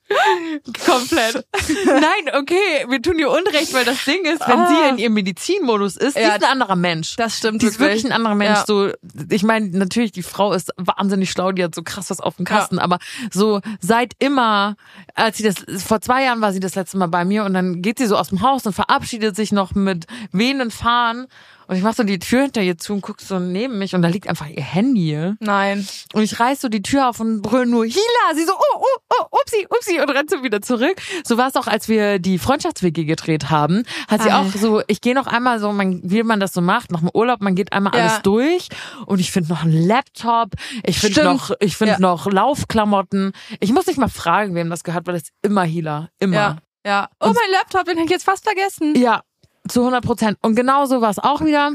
Komplett. Nein, okay, wir tun ihr Unrecht, weil das Ding ist, wenn Ah. sie in ihrem Medizinmodus ist, die Ja. ist ein anderer Mensch. Das stimmt Die ist wirklich ein anderer Mensch. Ja. So, ich meine, natürlich, die Frau ist wahnsinnig schlau, die hat so krass was auf dem Kasten, aber so seit immer, als sie das, vor zwei Jahren war sie das letzte Mal bei mir und dann geht sie so aus dem Haus und verabschiedet sich noch mit wehenden Fahnen und ich mach so die Tür hinter ihr zu und guck so neben mich und da liegt einfach ihr Handy. Nein. Und ich reiß so die Tür auf und brüll nur Hila. Sie so, oh, oh, oh, upsi, upsi und rennt so wieder zurück. So war es auch, als wir die Freundschaftswege gedreht haben. Hat sie Ah. auch so, ich gehe noch einmal so, man, wie man das so macht, nach dem Urlaub, man geht einmal Ja. alles durch. Und ich finde noch einen Laptop. Ich finde noch, ich finde Ja. noch Laufklamotten. Ich muss nicht mal fragen, wem das gehört, weil es immer Hila. Immer. Ja. Ja. Oh, mein Laptop, den hab ich jetzt fast vergessen. Ja, zu 100 Prozent. Und genauso war es auch wieder.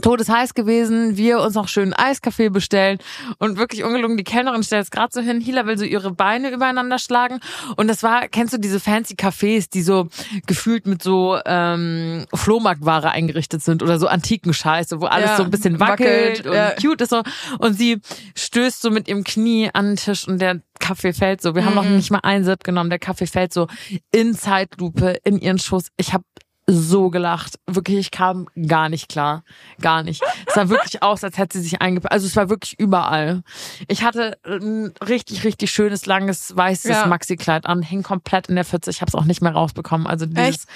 Todesheiß gewesen, wir uns noch schön Eiskaffee bestellen und wirklich ungelungen, die Kellnerin stellt es gerade so hin, Hila will so ihre Beine übereinander schlagen und das war, kennst du diese fancy Cafés, die so gefühlt mit so ähm, Flohmarktware eingerichtet sind oder so antiken Scheiße, wo alles Ja, so ein bisschen wackelt, wackelt, und ja. cute ist so und sie stößt so mit ihrem Knie an den Tisch und der Kaffee fällt so. Wir haben noch nicht mal einen Sip genommen. Der Kaffee fällt so in Zeitlupe in ihren Schoß. Ich habe so gelacht. Wirklich, ich kam gar nicht klar. Gar nicht. Es sah wirklich aus, als hätte sie sich eingepackt. Also es war wirklich überall. Ich hatte ein richtig, richtig schönes, langes, weißes Ja. Maxi-Kleid an, hing komplett in der Pfütze. Ich habe es auch nicht mehr rausbekommen. Also dieses,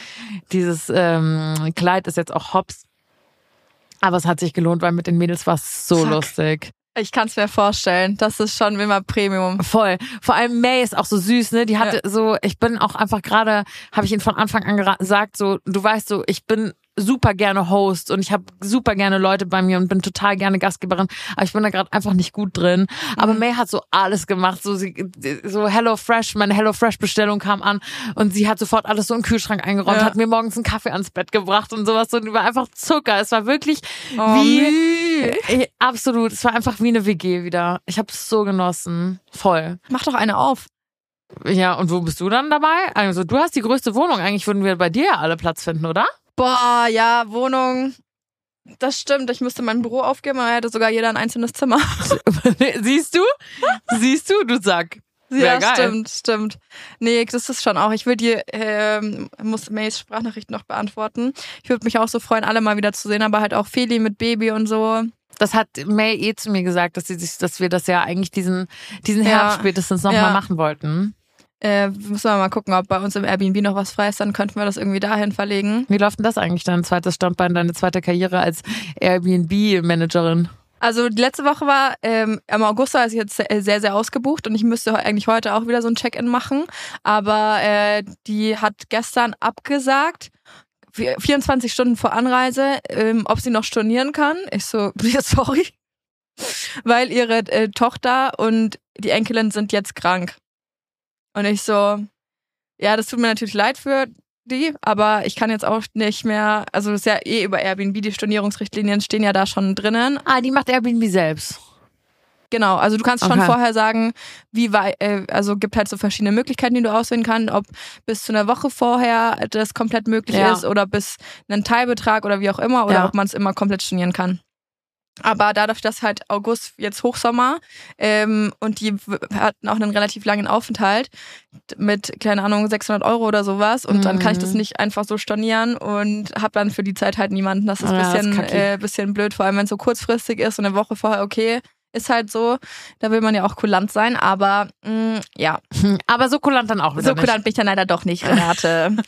dieses ähm, Kleid ist jetzt auch hops. Aber es hat sich gelohnt, weil mit den Mädels war es so Fuck. lustig. Ich kann es mir vorstellen. Das ist schon immer Premium. Voll. Vor allem May ist auch so süß, ne? Die hatte so, ich bin auch einfach gerade, habe ich ihn von Anfang an gesagt, so, du weißt so, ich bin super gerne Host und ich habe super gerne Leute bei mir und bin total gerne Gastgeberin, aber ich bin da gerade einfach nicht gut drin. Aber May hat so alles gemacht, so sie, so Hello Fresh, meine Hello Fresh Bestellung kam an und sie hat sofort alles so den Kühlschrank eingeräumt, Ja. hat mir morgens einen Kaffee ans Bett gebracht und sowas und war einfach Zucker. Es war wirklich Oh, wie Müh. äh, absolut, es war einfach wie eine WG wieder. Ich habe es so genossen, voll. Mach doch eine auf. Ja, und wo bist du dann dabei? Also, du hast die größte Wohnung. Eigentlich würden wir bei dir ja alle Platz finden, oder? Boah, ja, Wohnung. Das stimmt. Ich müsste mein Büro aufgeben, aber hätte sogar jeder ein einzelnes Zimmer. Siehst du? Siehst du, du Sack. Wär ja, geil. stimmt, stimmt. Nee, das ist schon auch. Ich will dir, ähm, muss Mays Sprachnachricht noch beantworten. Ich würde mich auch so freuen, alle mal wieder zu sehen, aber halt auch Feli mit Baby und so. Das hat May eh zu mir gesagt, dass sie sich, dass wir das ja eigentlich diesen, diesen Ja. Herbst spätestens nochmal Ja. machen wollten. Äh, müssen wir mal gucken, ob bei uns im Airbnb noch was frei ist, dann könnten wir das irgendwie dahin verlegen. Wie läuft denn das eigentlich, dein zweites Standbein, deine zweite Karriere als Airbnb-Managerin? Also die letzte Woche war, ähm, im August war es jetzt sehr, sehr, ausgebucht und ich müsste eigentlich heute auch wieder so ein Check-in machen. Aber äh, die hat gestern abgesagt, vi- 24 Stunden vor Anreise, ähm, ob sie noch stornieren kann. Ich so, sorry. Weil ihre äh, Tochter und die Enkelin sind jetzt krank. Und ich so, ja, das tut mir natürlich leid für die, aber ich kann jetzt auch nicht mehr, also das ist ja eh über Airbnb, die Stornierungsrichtlinien stehen ja da schon drinnen. Ah, die macht Airbnb selbst. Genau, also du kannst schon Okay. vorher sagen, wie weit, äh, also gibt halt so verschiedene Möglichkeiten, die du auswählen kannst, ob bis zu einer Woche vorher das komplett möglich Ja. ist oder bis einen Teilbetrag oder wie auch immer oder Ja. ob man es immer komplett stornieren kann. Aber dadurch, dass halt August jetzt Hochsommer ähm, und die hatten auch einen relativ langen Aufenthalt mit, keine Ahnung, 600 Euro oder sowas und dann kann ich das Mhm. nicht einfach so stornieren und habe dann für die Zeit halt niemanden. Das ist ein Ja, das ist bisschen, äh, bisschen blöd, vor allem wenn es so kurzfristig ist und eine Woche vorher okay. Ist halt so, da will man ja auch kulant sein, aber mh, ja, Hm, Aber so kulant dann auch wieder so nicht. kulant bin ich dann leider doch nicht, Renate.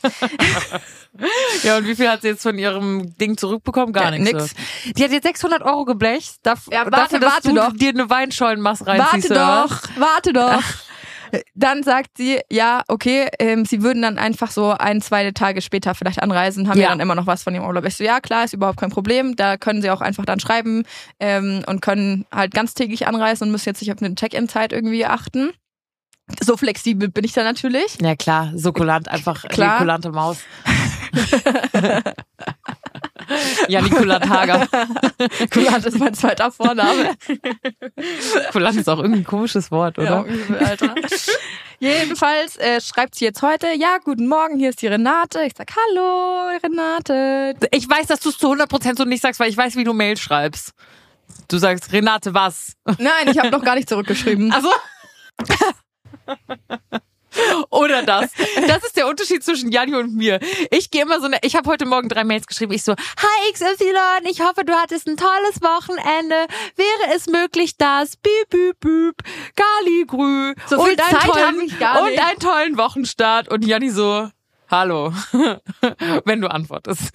Ja, und wie viel hat sie jetzt von ihrem Ding zurückbekommen? Gar Ja, nichts. nix. Die hat jetzt 600 Euro geblecht. Darf, Ja, warte, dafür, dass warte du doch. dir eine Weinschollenmasse warte reinziehst. oder was? doch, warte doch. Dann sagt sie, ja, okay, ähm, sie würden dann einfach so ein, zwei Tage später vielleicht anreisen, haben ja. Ja. dann immer noch was von ihrem Urlaub. Ich so, ja, klar, ist überhaupt kein Problem. Da können sie auch einfach dann schreiben ähm, und können halt ganztägig anreisen und müssen jetzt nicht auf eine Check-in-Zeit irgendwie achten. So flexibel bin ich da natürlich. Ja klar, so kulant, einfach Klar. kulante Maus. ja, die kulant Hager. Kulant ist mein zweiter Vorname. Kulant ist auch irgendwie ein komisches Wort, Ja, oder? übel, Alter. Jedenfalls äh, schreibt sie jetzt heute, ja, guten Morgen, hier ist die Renate. Ich sag, hallo, Renate. Ich weiß, dass du es zu 100% so nicht sagst, weil ich weiß, wie du Mail schreibst. Du sagst, Renate, was? Nein, ich habe noch gar nicht zurückgeschrieben. Also. Oder das. Das ist der Unterschied zwischen Janni und mir. Ich gehe immer so, ne, ich habe heute Morgen drei Mails geschrieben. Ich so, hi XY, ich hoffe, du hattest ein tolles Wochenende. Wäre es möglich, dass Büb, büb, büb, Galigrü So viel und, einen Zeit tollen, und einen tollen Wochenstart. Und Janni so, hallo, wenn du antwortest.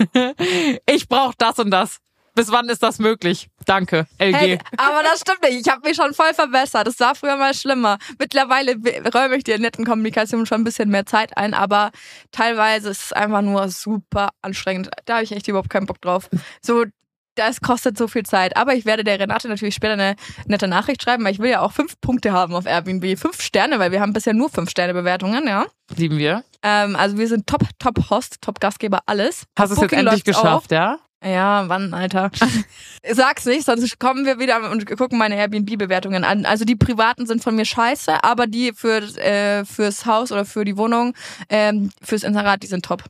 Ich brauche das und das. Bis wann ist das möglich? Danke, LG. Hey, aber das stimmt nicht. Ich habe mich schon voll verbessert. Das war früher mal schlimmer. Mittlerweile räume ich der netten Kommunikation schon ein bisschen mehr Zeit ein, aber teilweise ist es einfach nur super anstrengend. Da habe ich echt überhaupt keinen Bock drauf. So, das kostet so viel Zeit. Aber ich werde der Renate natürlich später eine nette Nachricht schreiben, weil ich will ja auch fünf Punkte haben auf Airbnb. Fünf Sterne, weil wir haben bisher nur fünf Sterne Bewertungen, ja. Lieben wir. Ähm, also wir sind top, top Host, top Gastgeber, alles. Hast du es jetzt endlich geschafft, ja? Ja, wann, Alter? Sag's nicht, sonst kommen wir wieder und gucken meine Airbnb-Bewertungen an. Also die privaten sind von mir scheiße, aber die für, äh, fürs Haus oder für die Wohnung, ähm, fürs Inserat, die sind top.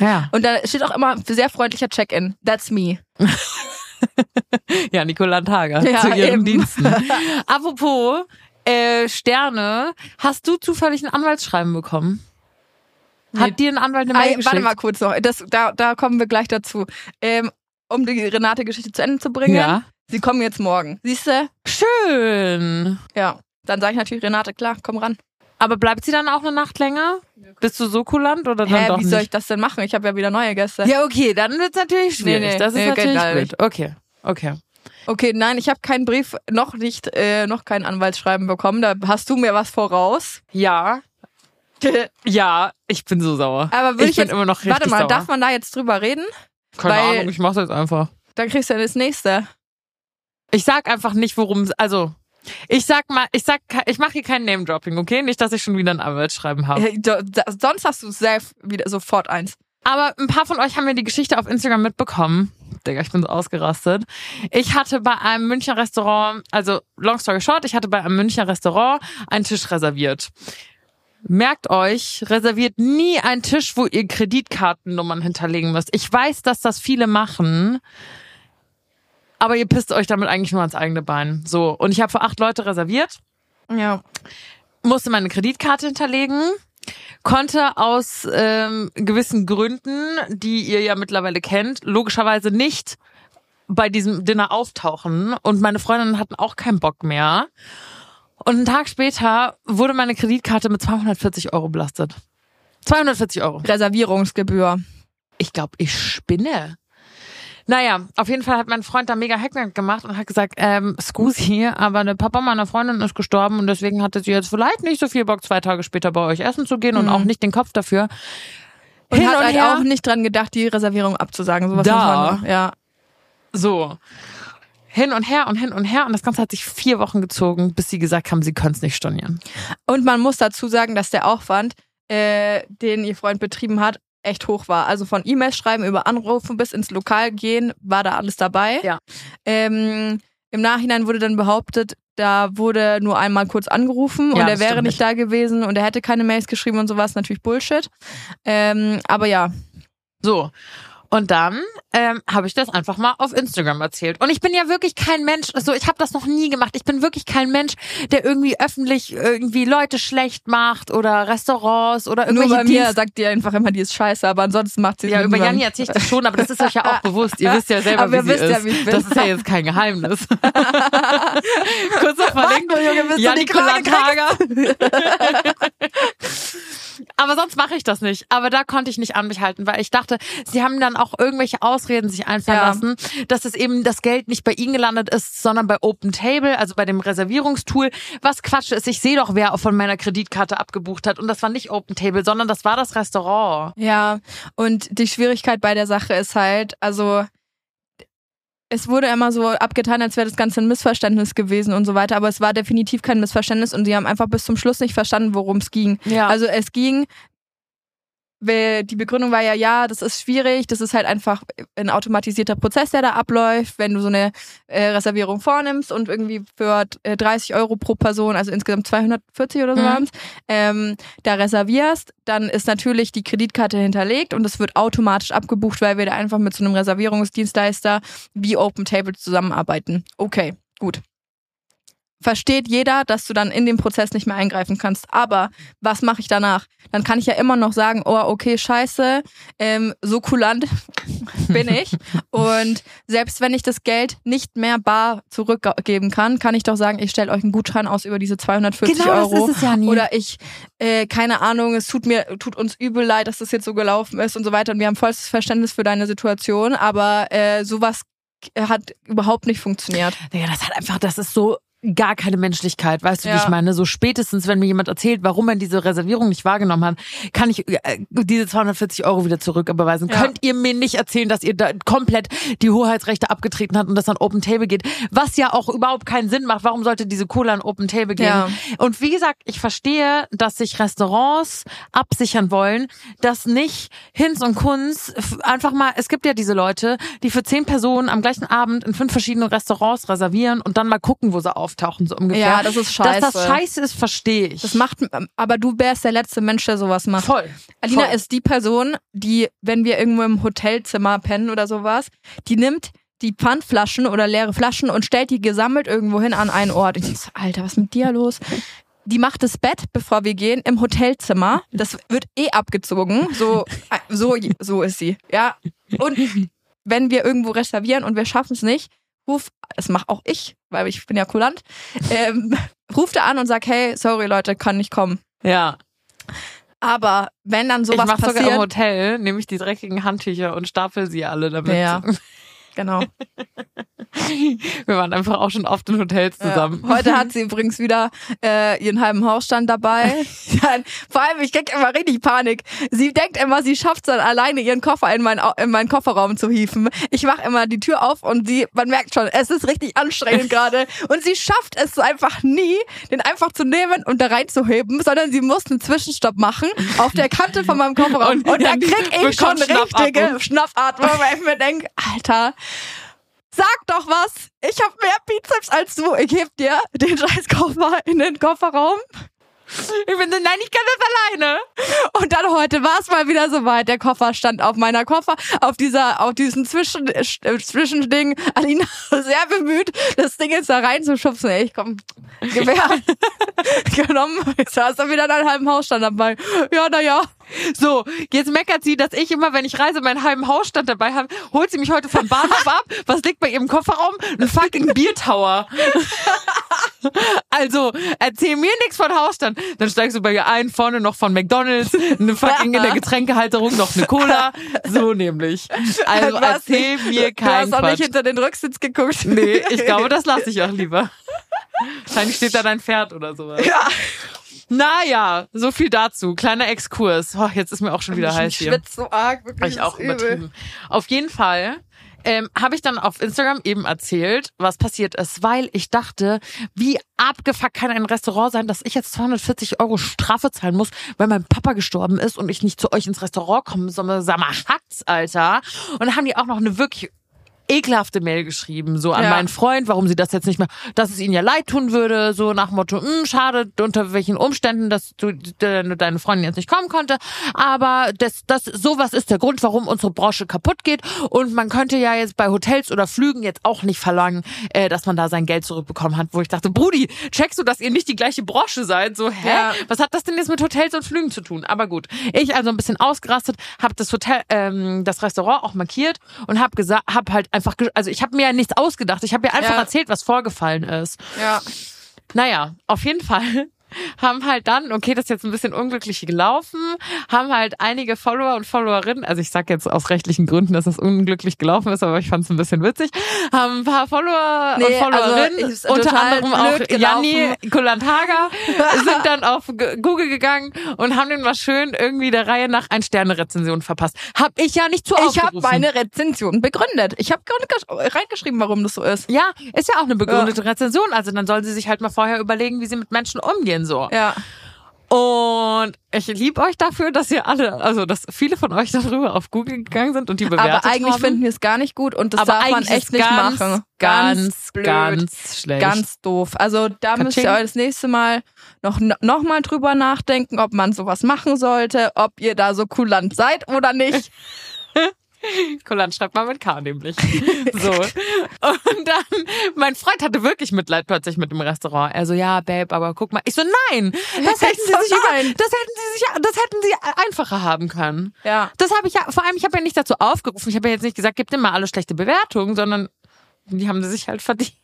Ja. Und da steht auch immer sehr freundlicher Check-in. That's me. Ja, Nicola Tager Ja, zu ihren eben. Diensten. Apropos äh, Sterne, hast du zufällig ein Anwaltsschreiben bekommen? Hat Nee. dir ein Anwalt eine Mail Ei, geschickt? warte mal kurz noch. Das, da, da kommen wir gleich dazu. Ähm, um die Renate-Geschichte zu Ende zu bringen. Ja. Sie kommen jetzt morgen. Siehst du? Schön. Ja. Dann sage ich natürlich, Renate, klar, komm ran. Aber bleibt sie dann auch eine Nacht länger? Bist du so kulant oder dann Hä, doch wie nicht? soll ich das denn machen? Ich habe ja wieder neue Gäste. ja, okay, dann wird's natürlich schwierig. Nee, nee, das ist nee, natürlich blöd. Okay, okay. Okay, nein, ich habe keinen Brief, noch nicht, äh, noch kein Anwaltsschreiben bekommen. Da hast du mir was voraus. Ja, ja, ich bin so sauer. Aber ich, ich, bin jetzt, immer noch richtig warte mal, sauer. darf man da jetzt drüber reden? Keine weil- Ahnung, ich mach's jetzt einfach. Dann kriegst du ja das nächste. Ich sag einfach nicht, worum also ich sag mal, ich sag, ich mache hier kein Name Dropping, okay? Nicht, dass ich schon wieder ein Anwaltsschreiben habe. Äh, Sonst hast du selbst wieder sofort eins. Aber ein paar von euch haben mir die Geschichte auf Instagram mitbekommen. Digga, ich bin so ausgerastet. Ich hatte bei einem Münchner Restaurant, also long story short, ich hatte bei einem Münchner Restaurant einen Tisch reserviert. Merkt euch, reserviert nie einen Tisch, wo ihr Kreditkartennummern hinterlegen müsst. Ich weiß, dass das viele machen, aber ihr pisst euch damit eigentlich nur ans eigene Bein. So, und ich habe für acht Leute reserviert Ja. musste meine Kreditkarte hinterlegen, konnte aus ähm, gewissen Gründen, die ihr ja mittlerweile kennt, logischerweise nicht bei diesem Dinner auftauchen und meine Freundinnen hatten auch keinen Bock mehr. Und einen Tag später wurde meine Kreditkarte mit 240 Euro belastet. 240 Euro. Reservierungsgebühr. Ich glaube, ich spinne. Naja, auf jeden Fall hat mein Freund da mega Hackmack gemacht und hat gesagt, ähm, Scusi, aber der Papa meiner Freundin ist gestorben und deswegen hatte sie jetzt vielleicht nicht so viel Bock, zwei Tage später bei euch essen zu gehen und Mhm. auch nicht den Kopf dafür. Und Hin hat und halt her. auch nicht dran gedacht, die Reservierung abzusagen. Sowas Da. man, ja. So. Hin und her und hin und her und das Ganze hat sich vier Wochen gezogen, bis sie gesagt haben, sie können es nicht stornieren. Und man muss dazu sagen, dass der Aufwand, äh, den ihr Freund betrieben hat, echt hoch war. Also von E-Mails schreiben über Anrufen bis ins Lokal gehen, war da alles dabei. Ja. Ähm, Im Nachhinein wurde dann behauptet, da wurde nur einmal kurz angerufen Ja, und er wäre nicht da gewesen und er hätte keine Mails geschrieben und sowas. Natürlich Bullshit. Ähm, aber ja, So. Und dann ähm, habe ich das einfach mal auf Instagram erzählt. Und ich bin ja wirklich kein Mensch, so ich habe das noch nie gemacht. Ich bin wirklich kein Mensch, der irgendwie öffentlich irgendwie Leute schlecht macht oder Restaurants oder nur irgendwelche bei mir Dienst- sagt die einfach immer, die ist scheiße, aber ansonsten macht sie es Ja, über. Janni erzähle ich das schon, aber das ist euch ja auch bewusst. Ihr wisst ja selber, Aber wie ihr sie wisst ist. ja, wie ich bin. Das ist ja jetzt kein Geheimnis. Kurz noch verlinkt. Warte, Junge, Tager. Aber sonst mache ich das nicht. Aber da konnte ich nicht an mich halten, weil ich dachte, sie haben dann auch irgendwelche Ausreden sich einfallen Ja. lassen, dass es eben das Geld nicht bei ihnen gelandet ist, sondern bei Open Table, also bei dem Reservierungstool. Was Quatsch ist, ich sehe doch, wer von meiner Kreditkarte abgebucht hat. Und das war nicht Open Table, sondern das war das Restaurant. Ja, und die Schwierigkeit bei der Sache ist halt, also es wurde immer so abgetan, als wäre das Ganze ein Missverständnis gewesen und so weiter, aber es war definitiv kein Missverständnis und sie haben einfach bis zum Schluss nicht verstanden, worum es ging. Ja. Also es ging, die Begründung war ja, ja, das ist schwierig, das ist halt einfach ein automatisierter Prozess, der da abläuft, wenn du so eine äh, Reservierung vornimmst und irgendwie für äh, 30 Euro pro Person, also insgesamt 240 oder so Mhm. waren's, ähm, da reservierst, dann ist natürlich die Kreditkarte hinterlegt und es wird automatisch abgebucht, weil wir da einfach mit so einem Reservierungsdienstleister wie Open Table zusammenarbeiten. Okay, gut. Versteht jeder, dass du dann in den Prozess nicht mehr eingreifen kannst. Aber was mache ich danach? Dann kann ich ja immer noch sagen, oh, okay, scheiße, ähm, so kulant bin ich. Und selbst wenn ich das Geld nicht mehr bar zurückgeben kann, kann ich doch sagen, ich stelle euch einen Gutschein aus über diese 240 genau, Euro. das ist es ja nie. Oder ich, äh, keine Ahnung, es tut mir, tut uns übel leid, dass das jetzt so gelaufen ist und so weiter. Und wir haben vollstes Verständnis für deine Situation, aber äh, sowas hat überhaupt nicht funktioniert. Digga, das hat einfach, das ist so gar keine Menschlichkeit, weißt du, wie Ja. ich meine? So spätestens, wenn mir jemand erzählt, warum er diese Reservierung nicht wahrgenommen hat, kann ich äh, diese 240 Euro wieder zurücküberweisen. Ja. Könnt ihr mir nicht erzählen, dass ihr da komplett die Hoheitsrechte abgetreten habt und das an Open Table geht, was ja auch überhaupt keinen Sinn macht. Warum sollte diese Kohle an Open Table gehen? Ja. Und wie gesagt, ich verstehe, dass sich Restaurants absichern wollen, dass nicht Hinz und Kunz einfach mal, es gibt ja diese Leute, die für zehn Personen am gleichen Abend in fünf verschiedenen Restaurants reservieren und dann mal gucken, wo sie auftauchen, so ungefähr. Ja, das ist Dass das scheiße. scheiße ist, verstehe ich. Das macht, aber du wärst der letzte Mensch, der sowas macht. voll. Alina voll. ist die Person, die, wenn wir irgendwo im Hotelzimmer pennen oder sowas, die nimmt die Pfandflaschen oder leere Flaschen und stellt die gesammelt irgendwo hin an einen Ort. Ich so, Alter, was ist mit dir los? Die macht das Bett, bevor wir gehen, im Hotelzimmer. Das wird eh abgezogen. So, äh, so, so ist sie. Ja. Und wenn wir irgendwo reservieren und wir schaffen es nicht, ruf, das mache auch ich, weil ich bin ja kulant, ähm, ruft er an und sagt, hey, sorry Leute, kann nicht kommen. Ja. Aber wenn dann Ich sowas mache sogar im passiert, Hotel, nehme ich die dreckigen Handtücher und stapel sie alle damit. Ja. genau. Wir waren einfach auch schon oft in Hotels zusammen. Ja. Heute hat sie übrigens wieder äh, ihren halben Hausstand dabei. Vor allem, ich krieg immer richtig Panik. Sie denkt immer, sie schafft es dann alleine, ihren Koffer in, mein, in meinen Kofferraum zu hieven. Ich mache immer die Tür auf und sie, man merkt schon, es ist richtig anstrengend gerade. Und sie schafft es einfach nie, den einfach zu nehmen und da reinzuheben, sondern sie muss einen Zwischenstopp machen auf der Kante von meinem Kofferraum. Und Und, da krieg ich schon richtige Schnappatmung. Schnappatmung, weil ich mir denke, Alter, Sag doch was! Ich habe mehr Bizeps als du. Ich heb dir den scheiß Koffer in den Kofferraum. Ich bin so, nein, ich kann das alleine. Und dann heute war es mal wieder soweit. Der Koffer stand auf meiner Koffer, auf dieser, auf diesem Zwischen, äh, Zwischending. Alina sehr bemüht, das Ding jetzt da reinzuschubsen. Ey, ich komm, Gewehr genommen. Jetzt hast du wieder deinen halben Hausstand dabei. Ja, na ja. So, jetzt meckert sie, dass ich immer, wenn ich reise, meinen halben Hausstand dabei habe. Holt sie mich heute vom Bahnhof ab. Was liegt bei ihrem Kofferraum? Ein fucking Biertower. Also, erzähl mir nichts von Hausstand. Dann steigst du bei ihr ein, vorne noch von McDonalds, eine fucking in der Getränkehalterung noch eine Cola. So nämlich. Also, erzähl nicht- mir Du hast keinen auch nicht hinter den Rücksitz geguckt. Nee, ich glaube, das lasse ich auch lieber. Wahrscheinlich steht da dein Pferd oder sowas. Ja. Naja, so viel dazu. Kleiner Exkurs. Oh, jetzt ist mir auch schon wieder heiß ich hier. schwitze so arg. Wirklich, Ich auch übel. übertrieben. Auf jeden Fall ähm, habe ich dann auf Instagram eben erzählt, was passiert ist, weil ich dachte, wie abgefuckt kann ein Restaurant sein, dass ich jetzt 240 Euro Strafe zahlen muss, weil mein Papa gestorben ist und ich nicht zu euch ins Restaurant komme, sondern sag mal, hackt's, Alter. Und dann haben die auch noch eine wirklich ekelhafte Mail geschrieben, so an Ja. meinen Freund, warum sie das jetzt nicht mehr, dass es ihnen ja leid tun würde, so nach Motto, "Hm, schade, unter welchen Umständen, dass du de, deine Freundin jetzt nicht kommen konnte, aber das, das, sowas ist der Grund, warum unsere Branche kaputt geht und man könnte ja jetzt bei Hotels oder Flügen jetzt auch nicht verlangen, äh, dass man da sein Geld zurückbekommen hat, wo ich dachte, Brudi, checkst du, dass ihr nicht die gleiche Branche seid, so, hä? Ja. Was hat das denn jetzt mit Hotels und Flügen zu tun? Aber gut, ich also ein bisschen ausgerastet, habe das Hotel, ähm, das Restaurant auch markiert und habe gesagt, habe halt einfach, also ich habe mir ja nichts ausgedacht, ich habe ja einfach Ja. erzählt, was vorgefallen ist. Ja. Naja, auf jeden Fall haben halt dann, okay, das ist jetzt ein bisschen unglücklich gelaufen, haben halt einige Follower und Followerinnen, also ich sag jetzt aus rechtlichen Gründen, dass das unglücklich gelaufen ist, aber ich fand es ein bisschen witzig, haben ein paar Follower Nee, und Followerinnen, also, unter anderem auch gelaufen. Janni Kulantaga, sind dann auf Google gegangen und haben den mal schön irgendwie der Reihe nach ein Sterne-Rezension verpasst. Hab ich ja nicht zu Ich habe meine Rezension begründet. Ich habe reingeschrieben, warum das so ist. ja, ist ja auch eine begründete Rezension. Also dann soll sie sich halt mal vorher überlegen, wie sie mit Menschen umgehen so. Ja. Und ich liebe euch dafür, dass ihr alle, also dass viele von euch darüber auf Google gegangen sind und die bewertet Aber eigentlich haben. finden wir es gar nicht gut und das Aber darf man echt nicht ganz, machen. Ganz, blöd. ganz schlecht. Ganz doof. Also da müsst ihr Katsching. euch das nächste Mal noch, noch mal drüber nachdenken, ob man sowas machen sollte, ob ihr da so kulant seid oder nicht. Kulant schreibt mal mit K nämlich. So. Und dann, mein Freund hatte wirklich Mitleid plötzlich mit dem Restaurant. Er so, ja, Babe, aber guck mal. Ich so, nein, das hätten sie sich nein. das hätten sie sich, das hätten sie einfacher haben können. Ja. Das habe ich ja, vor allem, ich habe ja nicht dazu aufgerufen. Ich habe ja jetzt nicht gesagt, gib dir mal alle schlechte Bewertungen, sondern die haben sie sich halt verdient.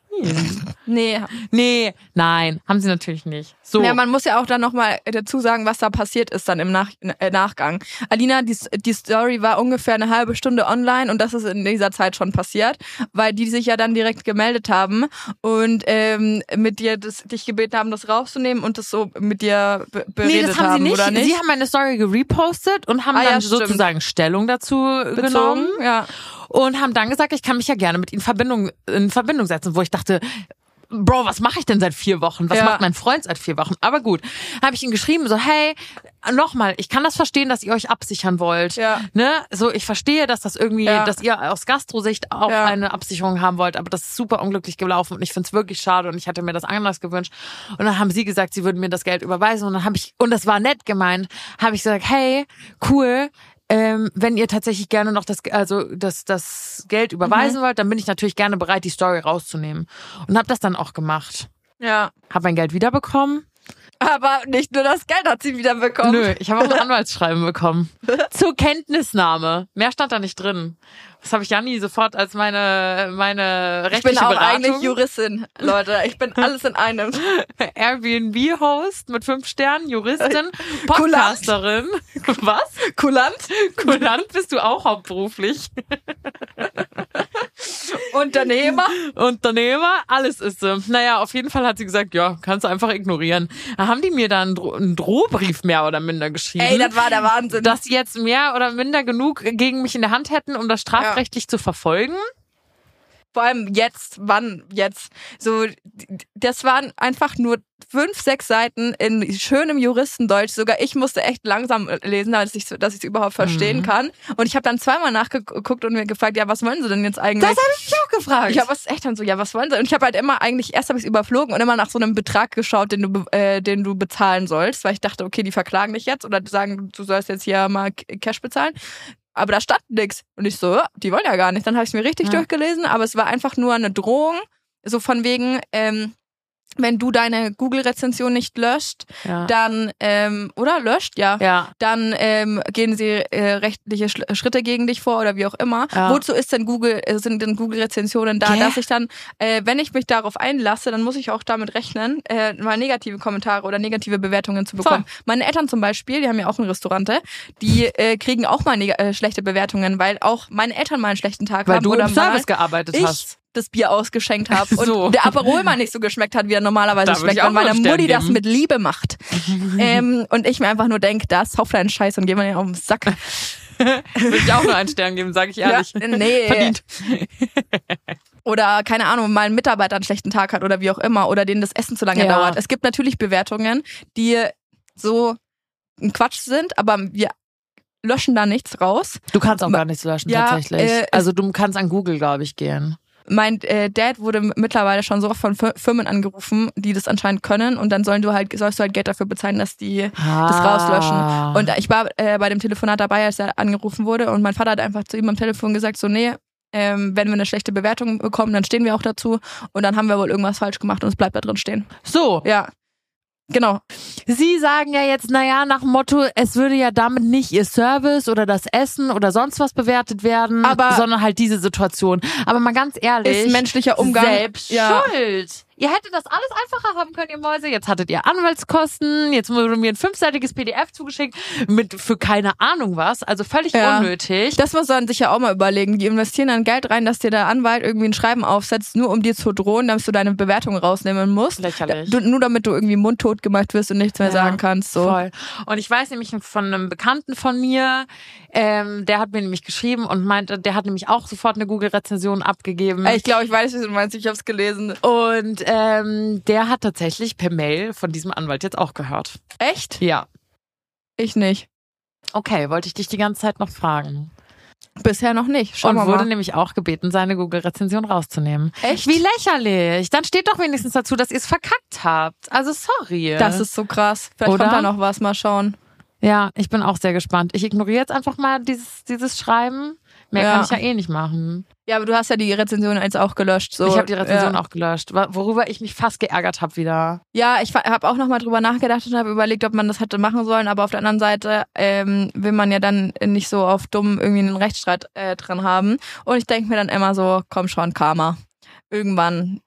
Nee. Nee, nein, haben sie natürlich nicht. So. Ja, man muss ja auch dann nochmal dazu sagen, was da passiert ist dann im Nach äh, Nachgang. Alina, die, die Story war ungefähr eine halbe Stunde online und das ist in dieser Zeit schon passiert, weil die sich ja dann direkt gemeldet haben und ähm, mit dir das, dich gebeten haben, das rauszunehmen und das so mit dir be beredet Nee, das haben, sie nicht. oder nicht? Sie haben meine Story gerepostet und haben Ah, ja, dann stimmt. sozusagen Stellung dazu genommen ja. Und haben dann gesagt, ich kann mich ja gerne mit ihnen Verbindung, in Verbindung setzen, wo ich dachte, Bro, was mache ich denn seit vier Wochen? Was Ja. macht mein Freund seit vier Wochen? Aber gut, habe ich ihm geschrieben, so, hey, nochmal, ich kann das verstehen, dass ihr euch absichern wollt. Ja. Ne? So, ich verstehe, dass das irgendwie, Ja. dass ihr aus Gastrosicht auch Ja. eine Absicherung haben wollt, aber das ist super unglücklich gelaufen und ich find's wirklich schade und ich hatte mir das anders gewünscht. Und dann haben sie gesagt, sie würden mir das Geld überweisen und dann habe ich, und das war nett gemeint, habe ich gesagt, hey, cool, ähm, wenn ihr tatsächlich gerne noch das, also das, das Geld überweisen wollt, dann bin ich natürlich gerne bereit, die Story rauszunehmen. Und habe das dann auch gemacht. ja. Habe mein Geld wiederbekommen. Aber nicht nur das Geld hat sie wieder bekommen. Nö, ich habe auch ein Anwaltsschreiben bekommen. Zur Kenntnisnahme. Mehr stand da nicht drin. Das habe ich Janni sofort als meine, meine Ich bin rechtliche auch Beratung. eigentlich Juristin, Leute. Ich bin alles in einem. Airbnb-Host mit fünf Sternen, Juristin, Kulant. Podcasterin. Was? Kulant. Kulant bist du auch hauptberuflich. Unternehmer. Unternehmer, alles ist sie. Naja, auf jeden Fall hat sie gesagt, ja, kannst du einfach ignorieren. Da haben die mir dann einen, Dro einen Drohbrief mehr oder minder geschrieben. Ey, das war der Wahnsinn. dass sie jetzt mehr oder minder genug gegen mich in der Hand hätten, um das strafrechtlich zu verfolgen. Vor allem jetzt, wann jetzt? So, das waren einfach nur fünf, sechs Seiten in schönem Juristendeutsch. Sogar ich musste echt langsam lesen, dass ich dass ich es überhaupt verstehen Mhm. kann. Und ich habe dann zweimal nachgeguckt und mir gefragt, ja, was wollen sie denn jetzt eigentlich? ich mich auch gefragt. ich habe was echt dann so, ja, was wollen sie? Und ich habe halt immer eigentlich erst habe ich überflogen und immer nach so einem Betrag geschaut, den du äh, den du bezahlen sollst, weil ich dachte, okay, die verklagen dich jetzt oder sagen, du sollst jetzt hier mal Cash bezahlen. Aber da stand nix und ich so, ja, die wollen ja gar nicht. Dann habe ich mir richtig Ja. durchgelesen, aber es war einfach nur eine Drohung, so von wegen, ähm, wenn du deine Google-Rezension nicht löscht, ja. dann ähm, oder löscht, ja, ja. dann ähm, gehen sie äh, rechtliche Schl Schritte gegen dich vor oder wie auch immer. Ja. Wozu ist denn Google, äh, sind denn Google-Rezensionen da, Gell? dass ich dann, äh, wenn ich mich darauf einlasse, dann muss ich auch damit rechnen, äh, mal negative Kommentare oder negative Bewertungen zu bekommen. Meine Eltern zum Beispiel, die haben ja auch ein Restaurante, die äh, kriegen auch mal äh, schlechte Bewertungen, weil auch meine Eltern mal einen schlechten Tag Weil haben du oder im Service gearbeitet hast. Das Bier ausgeschenkt habe und So. der Aperol mal nicht so geschmeckt hat, wie er normalerweise Da schmeckt, weil meine einen Mutti das mit Liebe macht. ähm, und ich mir einfach nur denke, da ist deinen Scheiß und geh mal auf den Sack. Würde ich auch nur einen Stern geben, sage ich ehrlich. Ja, nee. Verdient. Oder keine Ahnung, mal ein Mitarbeiter einen schlechten Tag hat oder wie auch immer oder denen das Essen zu lange Ja. dauert. Es gibt natürlich Bewertungen, die so ein Quatsch sind, aber wir löschen da nichts raus. Du kannst auch gar nichts löschen, Ja, tatsächlich. äh, also du kannst an Google, glaube ich, gehen. Mein äh, Dad wurde mittlerweile schon so oft von Fir- Firmen angerufen, die das anscheinend können und dann sollen du halt, sollst du halt Geld dafür bezahlen, dass die das Ah. rauslöschen. Und ich war äh, bei dem Telefonat dabei, als er angerufen wurde und mein Vater hat einfach zu ihm am Telefon gesagt, so nee, ähm, wenn wir eine schlechte Bewertung bekommen, dann stehen wir auch dazu und dann haben wir wohl irgendwas falsch gemacht und es bleibt da drin stehen. So, Ja, genau. Sie sagen ja jetzt, naja, nach dem Motto, es würde ja damit nicht Ihr Service oder das Essen oder sonst was bewertet werden, Aber- sondern halt diese Situation. Aber mal ganz ehrlich, Ist menschlicher Umgang. selbst ja. schuld. Ihr hättet das alles einfacher haben können, ihr Mäuse. Jetzt hattet ihr Anwaltskosten, jetzt wurde mir ein fünfseitiges PDF zugeschickt mit für keine Ahnung was, also völlig Ja. unnötig. Das muss man sich ja auch mal überlegen. Die investieren dann Geld rein, dass dir der Anwalt irgendwie ein Schreiben aufsetzt, nur um dir zu drohen, dass du deine Bewertung rausnehmen musst. Lächerlich. Du, nur damit du irgendwie mundtot gemacht wirst und nichts mehr Ja, sagen kannst. So. Voll. Und ich weiß nämlich von einem Bekannten von mir, ähm, der hat mir nämlich geschrieben und meinte, der hat nämlich auch sofort eine Google-Rezension abgegeben. Ey, Ich glaube, ich weiß, was du meinst. Ich hab's gelesen. Und ähm, der hat tatsächlich per Mail von diesem Anwalt jetzt auch gehört. Echt? Ja. Ich nicht. Okay, wollte ich dich die ganze Zeit noch fragen. Bisher noch nicht. Schauen und wurde mal. nämlich auch gebeten, seine Google-Rezension rauszunehmen. Echt? Wie lächerlich. Dann steht doch wenigstens dazu, dass ihr es verkackt habt. Also sorry. Das ist so krass. Vielleicht Oder? kommt da noch was. Mal schauen. ja, ich bin auch sehr gespannt. Ich ignoriere jetzt einfach mal dieses, dieses Schreiben. Mehr Ja. kann ich ja eh nicht machen. Ja, aber du hast ja die Rezension jetzt auch gelöscht. So. ich habe die Rezension ja. auch gelöscht, worüber ich mich fast geärgert habe wieder. Ja, ich habe auch nochmal drüber nachgedacht und habe überlegt, ob man das hätte machen sollen. Aber auf der anderen Seite ähm, will man ja dann nicht so auf dumm irgendwie einen Rechtsstreit äh, dran haben. Und ich denke mir dann immer so, komm schon, Karma. Irgendwann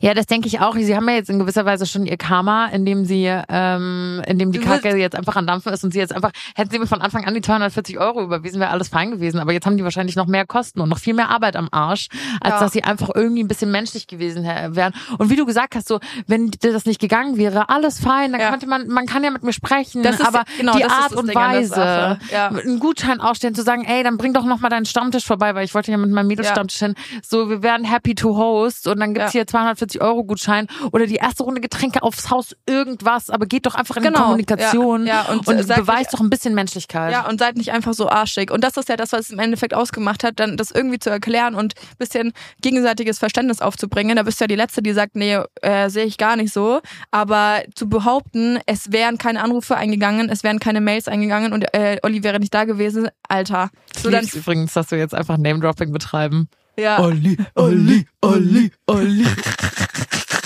Ja, das denke ich auch. Sie haben ja jetzt in gewisser Weise schon ihr Karma, indem sie, ähm, indem die Kacke jetzt einfach an Dampfen ist und sie jetzt einfach, hätten sie mir von Anfang an die 240 Euro überwiesen, wäre alles fein gewesen. Aber jetzt haben die wahrscheinlich noch mehr Kosten und noch viel mehr Arbeit am Arsch, als Ja. dass sie einfach irgendwie ein bisschen menschlich gewesen wären. Und wie du gesagt hast, so, wenn dir das nicht gegangen wäre, alles fein, dann Ja. könnte man, man kann ja mit mir sprechen, Das ist- aber genau, die Art und Ding Weise. Ja. einen Gutschein ausstellen, zu sagen, ey, dann bring doch noch mal deinen Stammtisch vorbei, weil ich wollte ja mit meinem Mädelstammtisch hin. So, wir werden happy to host und dann gibt's hier 240 Euro Gutschein oder die erste Runde Getränke aufs Haus, irgendwas, aber geht doch einfach in die Genau. Kommunikation Ja, ja, und und, beweist doch ein bisschen Menschlichkeit. Ja, und seid nicht einfach so arschig. Und das ist ja das, was es im Endeffekt ausgemacht hat, dann das irgendwie zu erklären und ein bisschen gegenseitiges Verständnis aufzubringen. Da bist du ja die Letzte, die sagt, nee, äh, sehe ich gar nicht so. Aber zu behaupten, es wären keine Anrufe eingegangen, es wären keine Mails eingegangen und äh, Olli wäre nicht da gewesen, Alter. Ich So dann, übrigens, dass wir jetzt einfach Name-Dropping betreiben. Ja. Olli, Olli, Olli, Olli.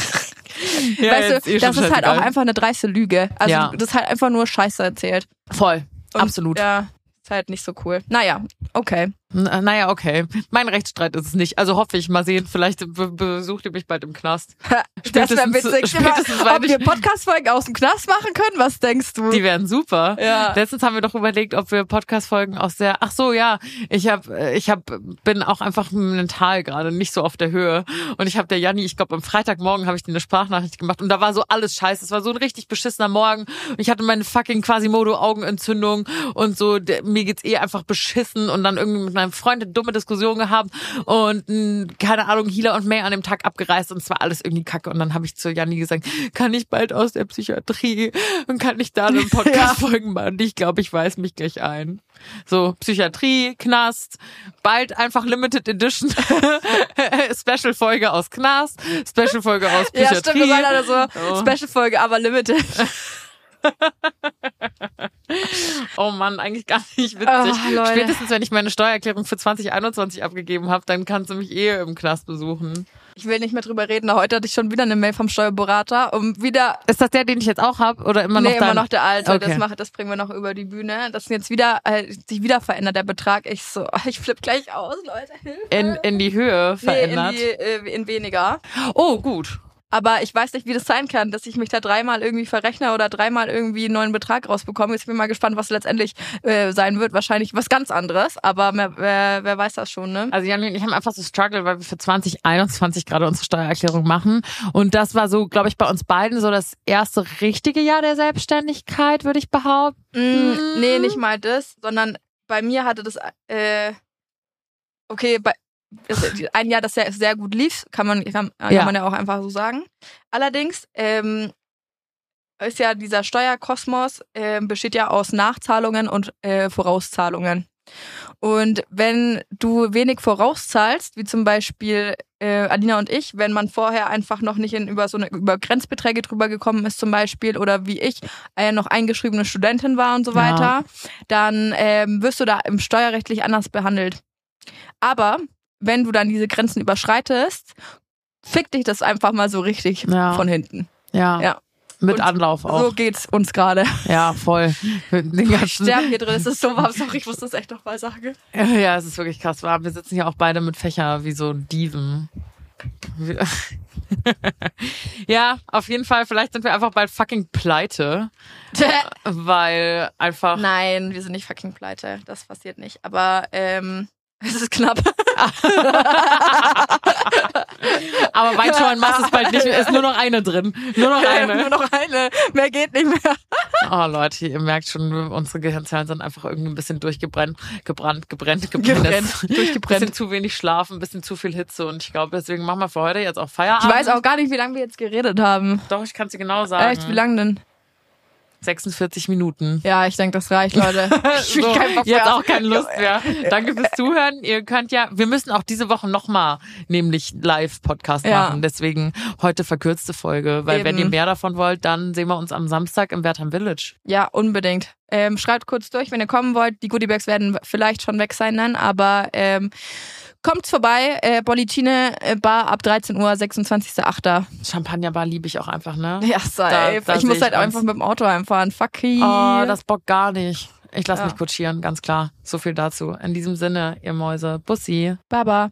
ja, weißt du, eh das ist halt auch scheißegal. einfach eine dreiste Lüge. Also Ja. das ist halt einfach nur Scheiße erzählt. Voll, Und, absolut. Ja, ist halt nicht so cool. Naja, okay. N- Naja, okay. Mein Rechtsstreit ist es nicht. Also hoffe ich, mal sehen. Vielleicht be besucht ihr mich bald im Knast. Das wäre Spätestens- witzig. spätestens, ob wir Podcast-Folgen aus dem Knast machen können? Was denkst du? Die wären super. Ja. Letztens haben wir doch überlegt, ob wir Podcast-Folgen aus der. Ach so, ja. Ich hab, ich hab, bin auch einfach mental gerade nicht so auf der Höhe. Und ich habe der Janni, ich glaube am Freitagmorgen habe ich dir eine Sprachnachricht gemacht und da war so alles scheiße. Es war so ein richtig beschissener Morgen. Und ich hatte meine fucking Quasimodo-Augenentzündung und so. Der, mir geht's eh einfach beschissen und dann irgendwie mit meinem Freund eine dumme Diskussion gehabt und keine Ahnung, Hila und May an dem Tag abgereist und es war alles irgendwie kacke. Und dann habe ich zu Janni gesagt, kann ich bald aus der Psychiatrie und kann ich da einen Podcast folgen machen? Ich glaube, ich weiß mich gleich ein. So, Psychiatrie, Knast, bald einfach Limited Edition, Special-Folge aus Knast, Special-Folge aus Ja, Psychiatrie. stimmt, wir waren alle so Oh. Special-Folge, aber limited. Oh Mann, eigentlich gar nicht witzig. Leute. Spätestens, wenn ich meine Steuererklärung für 2021 abgegeben habe, dann kannst du mich eh im Knast besuchen. Ich will nicht mehr drüber reden. Heute hatte ich schon wieder eine Mail vom Steuerberater, um wieder. Ist das der, den ich jetzt auch habe oder immer noch nee, dein? immer noch der alte. Das, Okay. mache, das bringen wir noch über die Bühne. Das ist jetzt wieder, äh, sich wieder verändert, der Betrag. Ich so, ich flipp gleich aus, Leute. Hilfe. in, in die Höhe verändert. Nee, in, die, äh, in weniger. oh, gut. Aber ich weiß nicht, wie das sein kann, dass ich mich da dreimal irgendwie verrechne oder dreimal irgendwie einen neuen Betrag rausbekomme. Jetzt bin ich mal gespannt, was letztendlich äh, sein wird. Wahrscheinlich was ganz anderes, aber wer, wer, wer weiß das schon, ne? Also Janine und ich haben einfach so Struggle, weil wir für 2021 gerade unsere Steuererklärung machen. Und das war so, glaube ich, bei uns beiden so das erste richtige Jahr der Selbstständigkeit, würde ich behaupten. Mm, nee, nicht mal das, sondern bei mir hatte das, äh, okay, bei, ein Jahr, das sehr, sehr gut lief, kann man, kann, kann Ja. man ja auch einfach so sagen. Allerdings ähm, ist ja dieser Steuerkosmos, ähm, besteht ja aus Nachzahlungen und äh, Vorauszahlungen. Und wenn du wenig vorauszahlst, wie zum Beispiel äh, Alina und ich, wenn man vorher einfach noch nicht in, über so eine über Grenzbeträge drüber gekommen ist zum Beispiel oder wie ich äh, noch eingeschriebene Studentin war und so Ja. weiter, dann ähm, wirst du da im steuerrechtlich anders behandelt. Aber wenn du dann diese Grenzen überschreitest, fick dich das einfach mal so richtig Ja. von hinten. Ja. Ja. Mit Und Anlauf auch. So geht's uns gerade. Ja, voll. Ganzen, Sterben hier drin, es ist so warm. Sorry, ich muss das echt noch mal sagen. ja, es ist wirklich krass warm. Wir sitzen hier auch beide mit Fächer wie so Dieven. Ja, auf jeden Fall. Vielleicht sind wir einfach bald fucking pleite, weil einfach. Nein, wir sind nicht fucking pleite. Das passiert nicht. Aber ähm, es ist knapp. Aber Weinschauern machst es bald nicht mehr. Ist nur noch eine drin. Nur noch Nur eine. noch eine. Mehr geht nicht mehr. Oh Leute, ihr merkt schon, unsere Gehirnzellen sind einfach irgendwie ein bisschen durchgebrannt, gebrannt, gebrennt, gebrennt. Gebrennt, Ein durchgebrennt. bisschen zu wenig Schlaf, ein bisschen zu viel Hitze und ich glaube, deswegen machen wir für heute jetzt auch Ich Feierabend. weiß auch gar nicht, wie lange wir jetzt geredet haben. Doch, ich kann es dir genau sagen. Echt, wie lange denn? 46 Minuten. Ja, ich denke, das reicht, Leute. Ich So, keinen Bock jetzt mehr. auch keine Lust mehr. Danke fürs Zuhören. Ihr könnt ja, wir müssen auch diese Woche nochmal nämlich Live-Podcast Ja. machen. Deswegen heute verkürzte Folge. Weil wenn Eben. ihr mehr davon wollt, dann sehen wir uns am Samstag im Wertham Village. Ja, unbedingt. Ähm, schreibt kurz durch, wenn ihr kommen wollt. Die Goodiebags werden vielleicht schon weg sein dann, aber ähm, kommt vorbei. Äh, Bollicine äh, Bar ab 13 Uhr, 26.08. Champagnerbar liebe ich auch einfach, ne? Ja, safe. Da- da ich muss halt einfach mit dem Auto einfahren. Fucky. Oh, das bockt gar nicht. Ich lasse Ja. mich kutschieren, ganz klar. So viel dazu. In diesem Sinne, ihr Mäuse. Bussi. Baba.